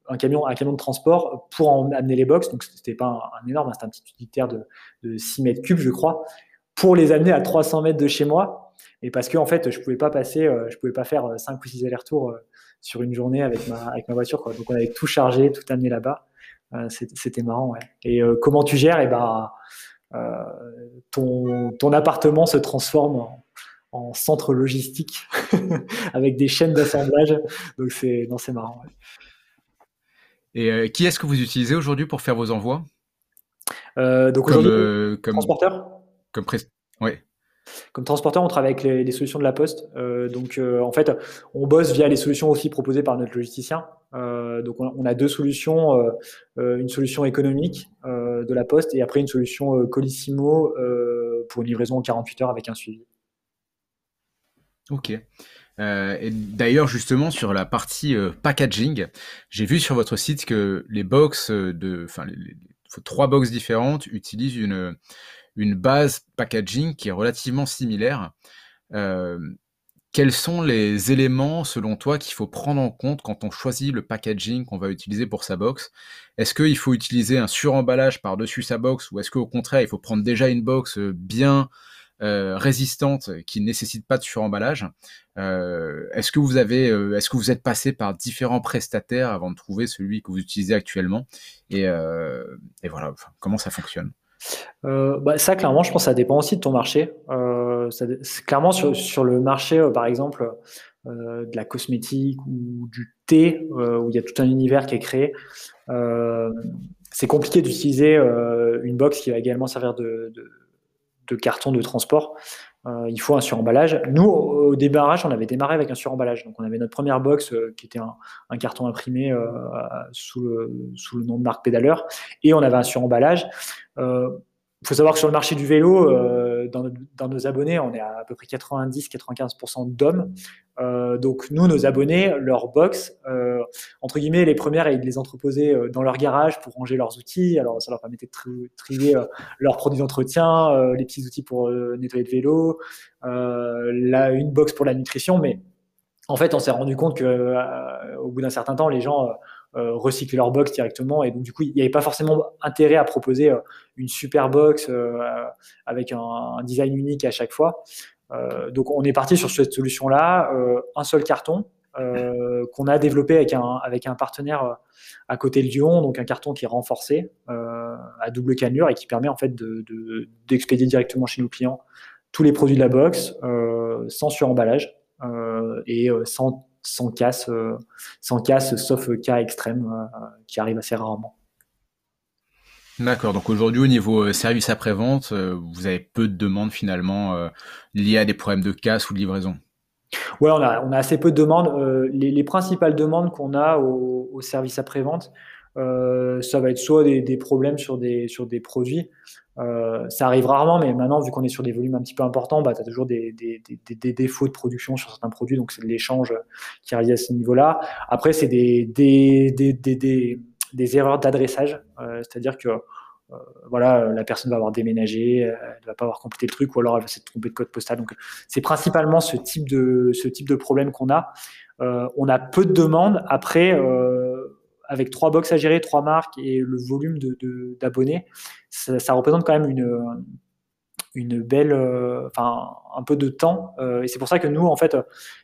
un camion, un camion de transport pour en amener les box. Donc, c'était pas un, énorme, c'était un petit utilitaire de, 6 mètres cubes, je crois, pour les amener à 300 mètres de chez moi. Et parce que, en fait, je pouvais pas passer, euh, pouvais pas faire 5 ou 6 allers-retours euh, sur une journée avec ma, voiture. Donc, on avait tout chargé, tout amené là-bas. Euh, c'était marrant, ouais. Et comment tu gères? Eh ben, ton, ton appartement se transforme en, en centre logistique avec des chaînes d'assemblage. Donc, c'est, non, c'est marrant. Ouais. Et euh, qui est-ce que vous utilisez aujourd'hui pour faire vos envois? Euh, Donc aujourd'hui, euh, comme, transporteur. Comme ouais. Comme transporteur, on travaille avec les, solutions de la Poste. donc, en fait, on bosse via les solutions aussi proposées par notre logisticien. donc, on, a deux solutions une solution économique de la Poste et après une solution Colissimo pour une livraison en 48 heures avec un suivi. Ok. Euh, d'ailleurs, justement, sur la partie euh, packaging, j'ai vu sur votre site que les box euh, de, enfin, trois box différentes utilisent une, une base packaging qui est relativement similaire. quels sont les éléments, selon toi, qu'il faut prendre en compte quand on choisit le packaging qu'on va utiliser pour sa box? Est-ce qu'il faut utiliser un suremballage par-dessus sa box ou est-ce qu'au contraire, il faut prendre déjà une box bien euh, résistante qui ne nécessite pas de suremballage. Euh, est-ce que vous avez, euh, est-ce que vous êtes passé par différents prestataires avant de trouver celui que vous utilisez actuellement? Et, voilà, comment ça fonctionne? Bah, ça, clairement, je pense que ça dépend aussi de ton marché. Clairement, sur, le marché, par exemple, de la cosmétique ou du thé, où il y a tout un univers qui est créé, c'est compliqué d'utiliser une box qui va également servir de de carton de transport. Euh, il faut un suremballage. Nous, au, démarrage, on avait démarré avec un suremballage. Donc, on avait notre première box euh, qui était un, carton imprimé euh, sous, le, nom de marque pédaleur. Et on avait un suremballage. Il faut savoir que sur le marché du vélo, euh, dans, nos abonnés, on est à, peu près 90-95% d'hommes. Euh, donc nous, nos abonnés, leur box, euh, entre guillemets, les premières, ils les entreposaient dans leur garage pour ranger leurs outils. Alors ça leur permettait de trier leurs produits d'entretien, les petits outils pour nettoyer le vélo, là, une box pour la nutrition. Mais en fait, on s'est rendu compte que au bout d'un certain temps, les gens recycler leur box directement. Et donc, du coup, il n'y avait pas forcément intérêt à proposer euh, une super box euh, avec un, design unique à chaque fois. donc, on est parti sur cette solution-là, un seul carton. qu'on a développé avec un, avec un partenaire à côté de Lyon, donc un carton qui est renforcé à double cannelure et qui permet en fait d'expédier de, directement chez nos clients tous les produits de la box sans suremballage et sans sans casse, euh, sans casse sauf cas extrême euh, qui arrive assez rarement. D'accord. Donc aujourd'hui, au niveau euh, service après-vente, vous avez peu de demandes finalement liées à des problèmes de casse ou de livraison? Ouais, on a, on a assez peu de demandes. les, principales demandes qu'on a au, au service après-vente, ça va être soit des, des, problèmes sur des, sur des produits, euh, ça arrive rarement, mais maintenant, vu qu'on est sur des volumes un petit peu importants, bah, tu as toujours des, des, des, défauts de production sur certains produits, donc c'est de l'échange qui arrive à ce niveau-là. Après, c'est des, des, erreurs d'adressage, euh, c'est-à-dire que euh, voilà, la personne va avoir déménagé, elle va pas avoir complété le truc, ou alors elle va s'être trompée de code postal. Donc, c'est principalement ce type de, ce type de problème qu'on a. on a peu de demandes. Après, avec trois box à gérer, trois marques et le volume d'abonnés, ça, représente quand même une, belle, enfin un peu de temps. et c'est pour ça que nous, en fait,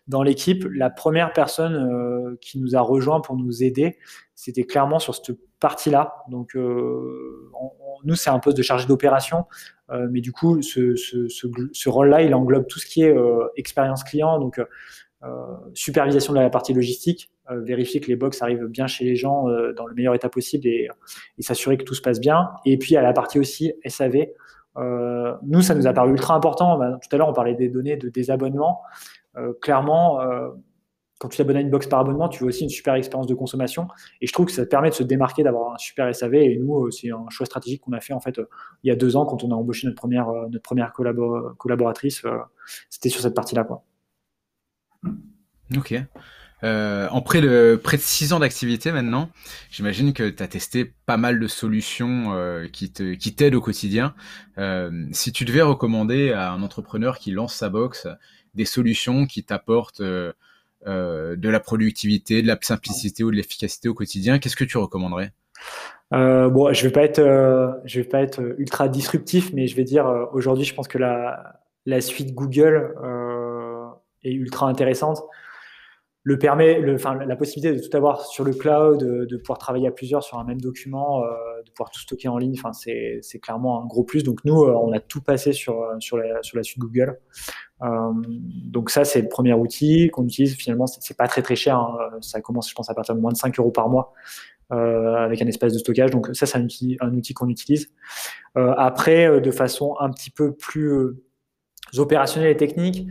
dans l'équipe, la première personne qui nous a rejoint pour nous aider, c'était clairement sur cette partie-là. Donc, nous, c'est un poste de chargé d'opération, mais du coup, ce, ce, ce rôle-là, il englobe tout ce qui est expérience client, donc supervision de la partie logistique, euh, vérifier que les box arrivent bien chez les gens euh, dans le meilleur état possible et, s'assurer que tout se passe bien. Et puis à la partie aussi SAV, euh, nous, ça nous a paru ultra important. Bah, tout à l'heure, on parlait des données de désabonnement. clairement, quand tu t'abonnes à une box par abonnement, tu veux aussi une super expérience de consommation. Et je trouve que ça te permet de se démarquer, d'avoir un super SAV. Et nous, c'est un choix stratégique qu'on a fait en fait il y a deux ans quand on a embauché notre première, notre première collaboratrice. C'était sur cette partie-là. Quoi. Ok. Euh, en près de, près de 6 ans d'activité maintenant, j'imagine que tu as testé pas mal de solutions euh, qui t'aident qui au quotidien. Euh, si tu devais recommander à un entrepreneur qui lance sa box des solutions qui t'apportent de la productivité, de la simplicité ou de l'efficacité au quotidien, qu'est-ce que tu recommanderais? Bon, je vais pas vais pas être ultra disruptif, mais je vais dire aujourd'hui, je pense que la, la suite Google est ultra intéressante le permet, le, enfin, la possibilité de tout avoir sur le cloud, de, pouvoir travailler à plusieurs sur un même document, euh, de pouvoir tout stocker en ligne, enfin, c'est, c'est clairement un gros plus. Donc nous, euh, on a tout passé sur, euh, sur, la, sur la suite Google. donc ça, c'est le premier outil qu'on utilise. Finalement, c'est, pas très très cher. Hein. Ça commence, je pense, à partir de moins de 5 euros par mois. avec un espace de stockage. Donc ça, c'est un outil, un outil qu'on utilise. après, de façon un petit peu plus opérationnels et techniques.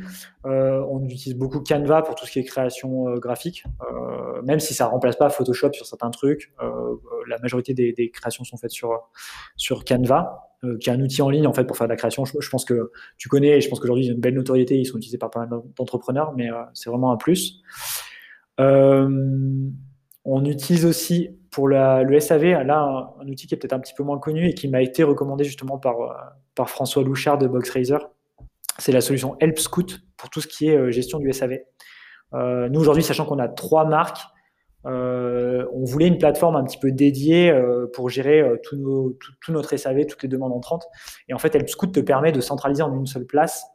Euh, on utilise beaucoup Canva pour tout ce qui est création euh, graphique, euh, même si ça remplace pas Photoshop sur certains trucs. la majorité des, créations sont faites sur Canva, qui est un outil en ligne en fait pour faire de la création. Je, pense que tu connais, et je pense qu'aujourd'hui ils ont une belle notoriété, ils sont utilisés par pas mal d'entrepreneurs, mais c'est vraiment un plus. on utilise aussi pour le SAV, là, un, outil qui est peut-être un petit peu moins connu et qui m'a été recommandé justement par, par François Louchard de BoxRaiser, c'est la solution Help Scout pour tout ce qui est euh, gestion du SAV. Euh, nous, aujourd'hui, sachant qu'on a trois marques, euh, on voulait une plateforme un petit peu dédiée pour gérer tout, notre SAV, toutes les demandes entrantes. Et en fait, Help Scout te permet de centraliser en une seule place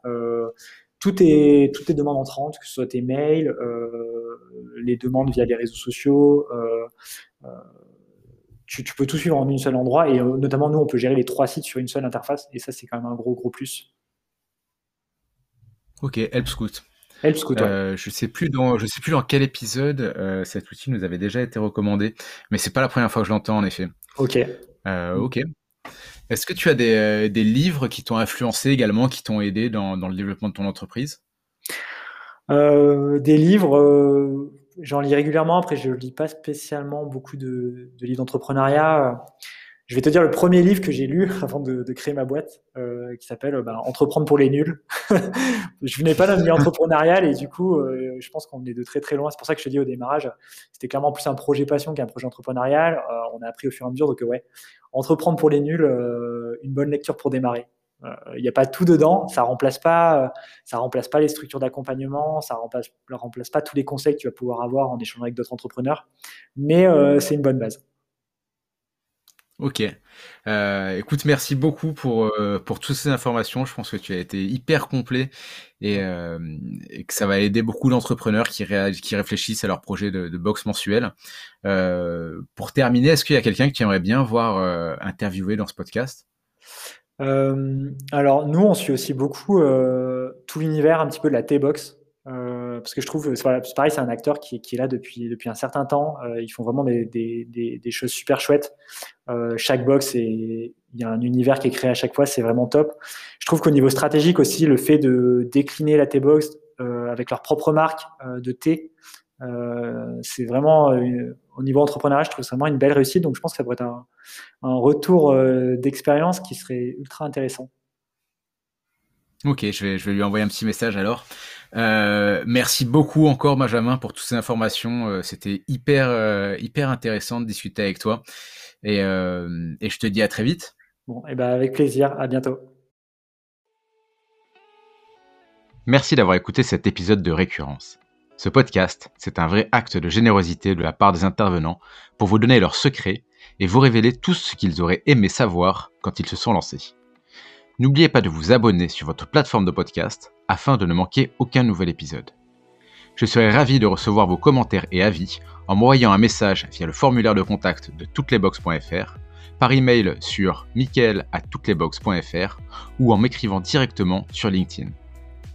toutes, tes, demandes entrantes, que ce soit tes mails, les demandes via les réseaux sociaux. Tu, tu, peux tout suivre en un seul endroit. Et notamment, nous, on peut gérer les trois sites sur une seule interface. Et ça, c'est quand même un gros, gros plus. Ok, Help Scout. Help Scout. Euh, je sais plus dans, je sais plus dans quel épisode euh, cet outil nous avait déjà été recommandé, mais c'est pas la première fois que je l'entends en effet. Ok. Euh, ok. Est-ce que tu as des, des livres qui t'ont influencé également, qui t'ont aidé dans, dans, le développement de ton entreprise? Des livres, j'en lis régulièrement. Après, je lis pas spécialement beaucoup de, de livres d'entrepreneuriat. Je vais te dire le premier livre que j'ai lu avant de, créer ma boîte, euh, qui s'appelle euh, bah, Entreprendre pour les nuls. je venais pas d'un milieu entrepreneurial et du coup, euh, je pense qu'on est de très très loin. C'est pour ça que je te dis au démarrage, c'était clairement plus un projet passion qu'un projet entrepreneurial. On a appris au fur et à mesure, donc ouais, Entreprendre pour les nuls, une bonne lecture pour démarrer. Il n'y a pas tout dedans, ça remplace pas, ça remplace pas les structures d'accompagnement, ça remplace, remplace pas tous les conseils que tu vas pouvoir avoir en échangeant avec d'autres entrepreneurs, mais c'est une bonne base. Ok. Euh, écoute, merci beaucoup pour, euh, pour toutes ces informations. Je pense que tu as été hyper complet et, euh, que ça va aider beaucoup d'entrepreneurs qui, réfléchissent à leur projet de, de box mensuel. Pour terminer, est-ce qu'il y a quelqu'un qui aimerait bien voir interviewer dans ce podcast? Alors, nous, on suit aussi beaucoup tout l'univers un petit peu de la T-Box. Euh, parce que je trouve, c'est pareil, c'est un acteur qui, est là depuis, un certain temps. Euh, ils font vraiment des, choses super chouettes. Euh, chaque box, il y a un univers qui est créé à chaque fois, c'est vraiment top. Je trouve qu'au niveau stratégique aussi, le fait de décliner la T-Box avec leur propre marque de thé, c'est vraiment, au niveau entrepreneuriat, je trouve c'est vraiment une belle réussite. Donc je pense que ça pourrait être un, retour d'expérience qui serait ultra intéressant. Ok, je vais lui envoyer un petit message alors. Euh, merci beaucoup encore Benjamin pour toutes ces informations. Euh, c'était hyper euh, hyper intéressant de discuter avec toi. Et, et, je te dis à très vite. Bon, et ben avec plaisir. À bientôt. Merci d'avoir écouté cet épisode de Récurrence. Ce podcast, c'est un vrai acte de générosité de la part des intervenants pour vous donner leurs secrets et vous révéler tout ce qu'ils auraient aimé savoir quand ils se sont lancés. N'oubliez pas de vous abonner sur votre plateforme de podcast afin de ne manquer aucun nouvel épisode. Je serai ravi de recevoir vos commentaires et avis en m'envoyant un message via le formulaire de contact de touteslesbox.fr, par email sur michael à ou en m'écrivant directement sur LinkedIn.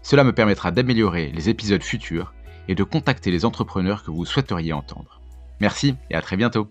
Cela me permettra d'améliorer les épisodes futurs et de contacter les entrepreneurs que vous souhaiteriez entendre. Merci et à très bientôt